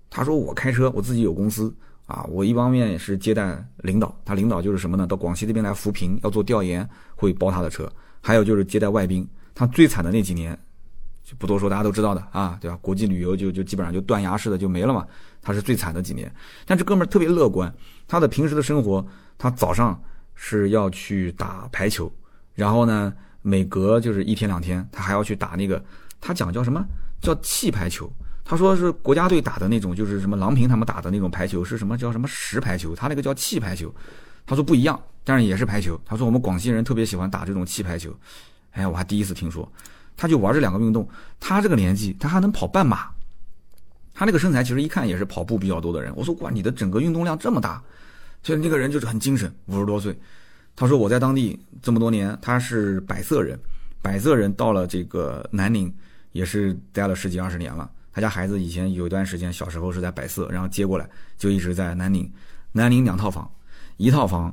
他说：“我开车，我自己有公司。”啊，我一方面是接待领导，他领导就是什么呢？到广西这边来扶贫，要做调研，会包他的车。还有就是接待外宾，他最惨的那几年，就不多说，大家都知道的啊，对吧？国际旅游就就基本上就断崖式的就没了嘛。他是最惨的几年，但这哥们儿特别乐观。他的平时的生活，他早上是要去打排球，然后呢，每隔就是一天两天，他还要去打那个，他讲叫什么叫气排球。他说是国家队打的那种，就是什么郎平他们打的那种排球，是什么叫什么实排球？他那个叫气排球。他说不一样，但是也是排球。他说我们广西人特别喜欢打这种气排球。哎，我还第一次听说，他就玩这两个运动。他这个年纪，他还能跑半马。他那个身材其实一看也是跑步比较多的人。我说哇，你的整个运动量这么大，所以那个人就是很精神，五十多岁。他说我在当地这么多年，他是百色人，百色人到了这个南宁也是待了十几二十年了。他家孩子以前有一段时间小时候是在百色，然后接过来就一直在南宁。南宁两套房，一套房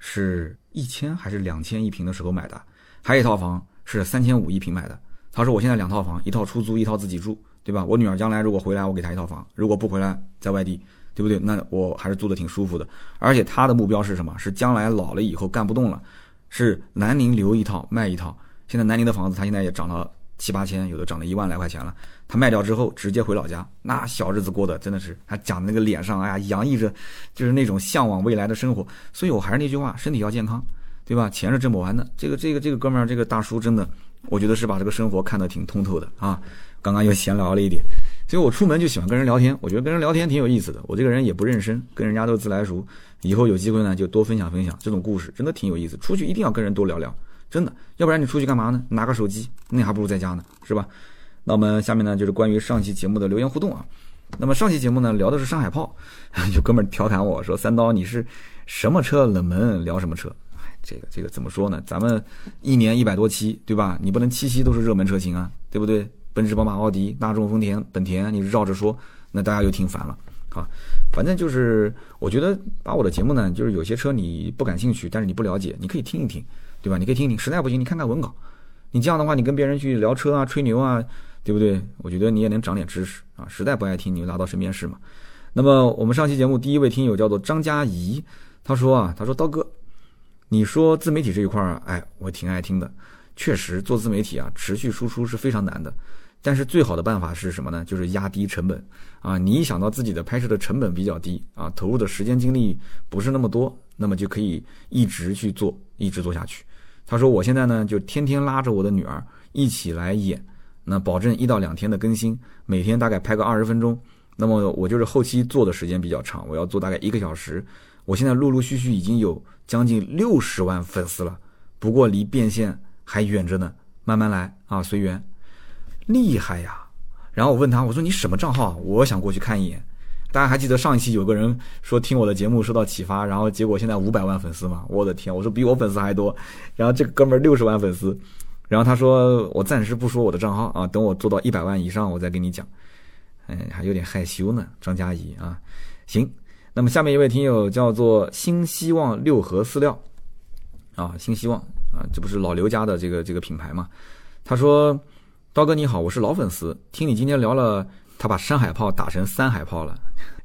是一千还是两千一平的时候买的，还有一套房是三千五一平买的。他说我现在两套房，一套出租，一套自己住，对吧？我女儿将来如果回来，我给她一套房；如果不回来，在外地，对不对？那我还是住的挺舒服的。而且他的目标是什么？是将来老了以后干不动了，是南宁留一套卖一套。现在南宁的房子他现在也涨到七八千，有的涨了一万来块钱了。他卖掉之后，直接回老家，那小日子过得真的是，他讲的那个脸上，哎呀，洋溢着就是那种向往未来的生活。所以我还是那句话，身体要健康，对吧？钱是挣不完的。这个这个这个哥们儿，这个大叔真的，我觉得是把这个生活看得挺通透的啊。刚刚又闲聊了一点，所以我出门就喜欢跟人聊天，我觉得跟人聊天挺有意思的。我这个人也不认生，跟人家都自来熟。以后有机会呢，就多分享分享这种故事，真的挺有意思。出去一定要跟人多聊聊，真的，要不然你出去干嘛呢？拿个手机，那还不如在家呢，是吧？那我们下面呢，就是关于上期节目的留言互动啊。那么上期节目呢，聊的是上海炮，[LAUGHS] 有哥们调侃我说：“三刀，你是什么车冷门聊什么车？”，这个这个怎么说呢？咱们一年一百多期，对吧？你不能期期都是热门车型啊，对不对？奔驰、宝马、奥迪、大众、丰田、本田，你绕着说，那大家就听烦了啊。反正就是我觉得把我的节目呢，就是有些车你不感兴趣，但是你不了解，你可以听一听，对吧？你可以听听，实在不行你看看文稿。你这样的话，你跟别人去聊车啊、吹牛啊。对不对？我觉得你也能长点知识啊。实在不爱听，你就拉到身边试嘛。那么我们上期节目第一位听友叫做张佳怡，他说啊，他说刀哥，你说自媒体这一块儿，哎，我挺爱听的。确实做自媒体啊，持续输出是非常难的。但是最好的办法是什么呢？就是压低成本啊！你一想到自己的拍摄的成本比较低啊，投入的时间精力不是那么多，那么就可以一直去做，一直做下去。他说：“我现在呢，就天天拉着我的女儿一起来演，那保证一到两天的更新，每天大概拍个二十分钟。那么我就是后期做的时间比较长，我要做大概一个小时。我现在陆陆续续已经有将近六十万粉丝了，不过离变现还远着呢，慢慢来啊，随缘。”厉害呀！然后我问他，我说你什么账号？我想过去看一眼。大家还记得上一期有个人说听我的节目受到启发，然后结果现在五百万粉丝吗？我的天！我说比我粉丝还多。然后这个哥们儿六十万粉丝，然后他说我暂时不说我的账号啊，等我做到一百万以上我再跟你讲。哎，还有点害羞呢，张嘉怡啊。行，那么下面一位听友叫做新希望六合饲料啊，新希望啊，这不是老刘家的这个这个品牌吗？他说。刀哥你好，我是老粉丝，听你今天聊了，他把山海炮打成三海炮了。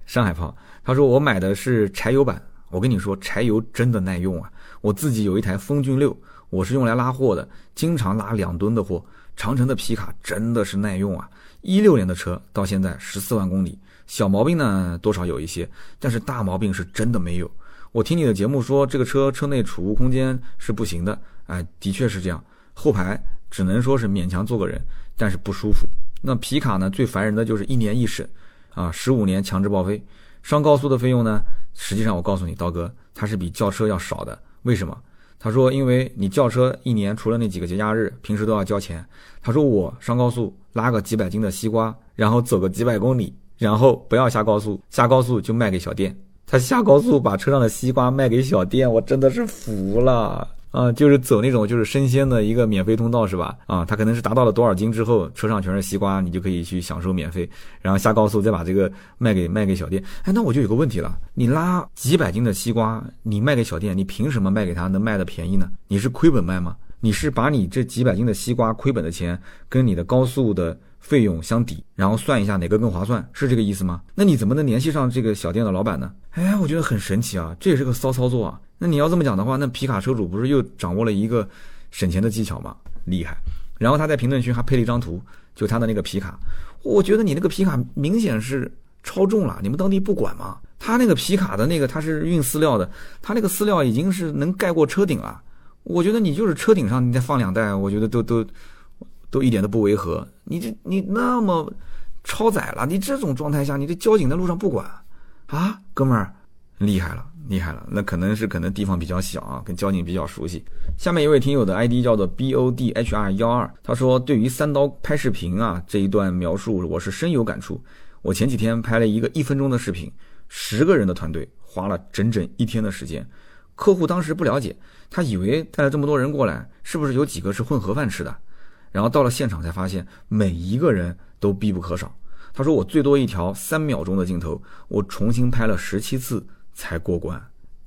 山海炮，他说我买的是柴油版，我跟你说柴油真的耐用啊。我自己有一台风骏六，我是用来拉货的，经常拉两吨的货。长城的皮卡真的是耐用啊，一六年的车到现在十四万公里，小毛病呢多少有一些，但是大毛病是真的没有。我听你的节目说这个车车内储物空间是不行的，哎，的确是这样，后排。只能说是勉强坐个人，但是不舒服。那皮卡呢？最烦人的就是一年一审，啊，十五年强制报废。上高速的费用呢？实际上我告诉你，刀哥，它是比轿车要少的。为什么？他说，因为你轿车一年除了那几个节假日，平时都要交钱。他说我上高速拉个几百斤的西瓜，然后走个几百公里，然后不要下高速，下高速就卖给小店。他下高速把车上的西瓜卖给小店，我真的是服了。啊，就是走那种就是生鲜的一个免费通道是吧？啊，他可能是达到了多少斤之后，车上全是西瓜，你就可以去享受免费，然后下高速再把这个卖给卖给小店。哎，那我就有个问题了，你拉几百斤的西瓜，你卖给小店，你凭什么卖给他能卖的便宜呢？你是亏本卖吗？你是把你这几百斤的西瓜亏本的钱跟你的高速的费用相抵，然后算一下哪个更划算，是这个意思吗？那你怎么能联系上这个小店的老板呢？哎，我觉得很神奇啊，这也是个骚操作啊。那你要这么讲的话，那皮卡车主不是又掌握了一个省钱的技巧吗？厉害！然后他在评论区还配了一张图，就他的那个皮卡。我觉得你那个皮卡明显是超重了，你们当地不管吗？他那个皮卡的那个他是运饲料的，他那个饲料已经是能盖过车顶了。我觉得你就是车顶上你再放两袋，我觉得都都都一点都不违和。你这你那么超载了，你这种状态下，你这交警在路上不管啊，哥们儿，厉害了！厉害了，那可能是可能地方比较小啊，跟交警比较熟悉。下面一位听友的 ID 叫做 B O D H R 幺二，他说对于三刀拍视频啊这一段描述，我是深有感触。我前几天拍了一个一分钟的视频，十个人的团队花了整整一天的时间。客户当时不了解，他以为带了这么多人过来，是不是有几个是混盒饭吃的？然后到了现场才发现，每一个人都必不可少。他说我最多一条三秒钟的镜头，我重新拍了十七次。才过关，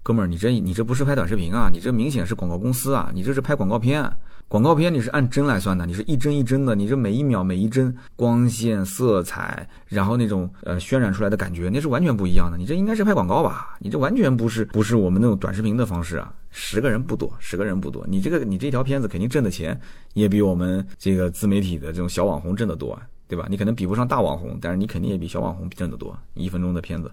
哥们儿，你这你这不是拍短视频啊，你这明显是广告公司啊，你这是拍广告片，广告片你是按帧来算的，你是一帧一帧的，你这每一秒每一帧光线、色彩，然后那种呃渲染出来的感觉，那是完全不一样的。你这应该是拍广告吧？你这完全不是不是我们那种短视频的方式啊。十个人不多，十个人不多，你这个你这条片子肯定挣的钱也比我们这个自媒体的这种小网红挣得多，对吧？你可能比不上大网红，但是你肯定也比小网红挣得多。一分钟的片子。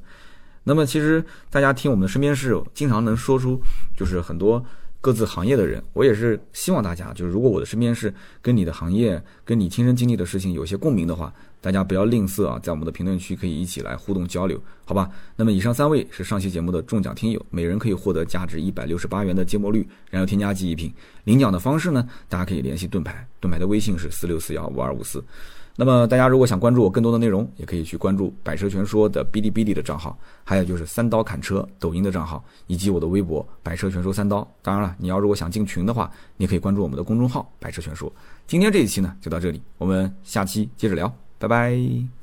那么其实大家听我们的身边事，经常能说出就是很多各自行业的人。我也是希望大家，就是如果我的身边事跟你的行业、跟你亲身经历的事情有些共鸣的话，大家不要吝啬啊，在我们的评论区可以一起来互动交流，好吧？那么以上三位是上期节目的中奖听友，每人可以获得价值一百六十八元的芥末绿燃油添加剂一瓶。领奖的方式呢，大家可以联系盾牌，盾牌的微信是四六四幺五二五四。那么大家如果想关注我更多的内容，也可以去关注百车全说的哔哩哔哩的账号，还有就是三刀砍车抖音的账号，以及我的微博百车全说三刀。当然了，你要如果想进群的话，你可以关注我们的公众号百车全说。今天这一期呢就到这里，我们下期接着聊，拜拜。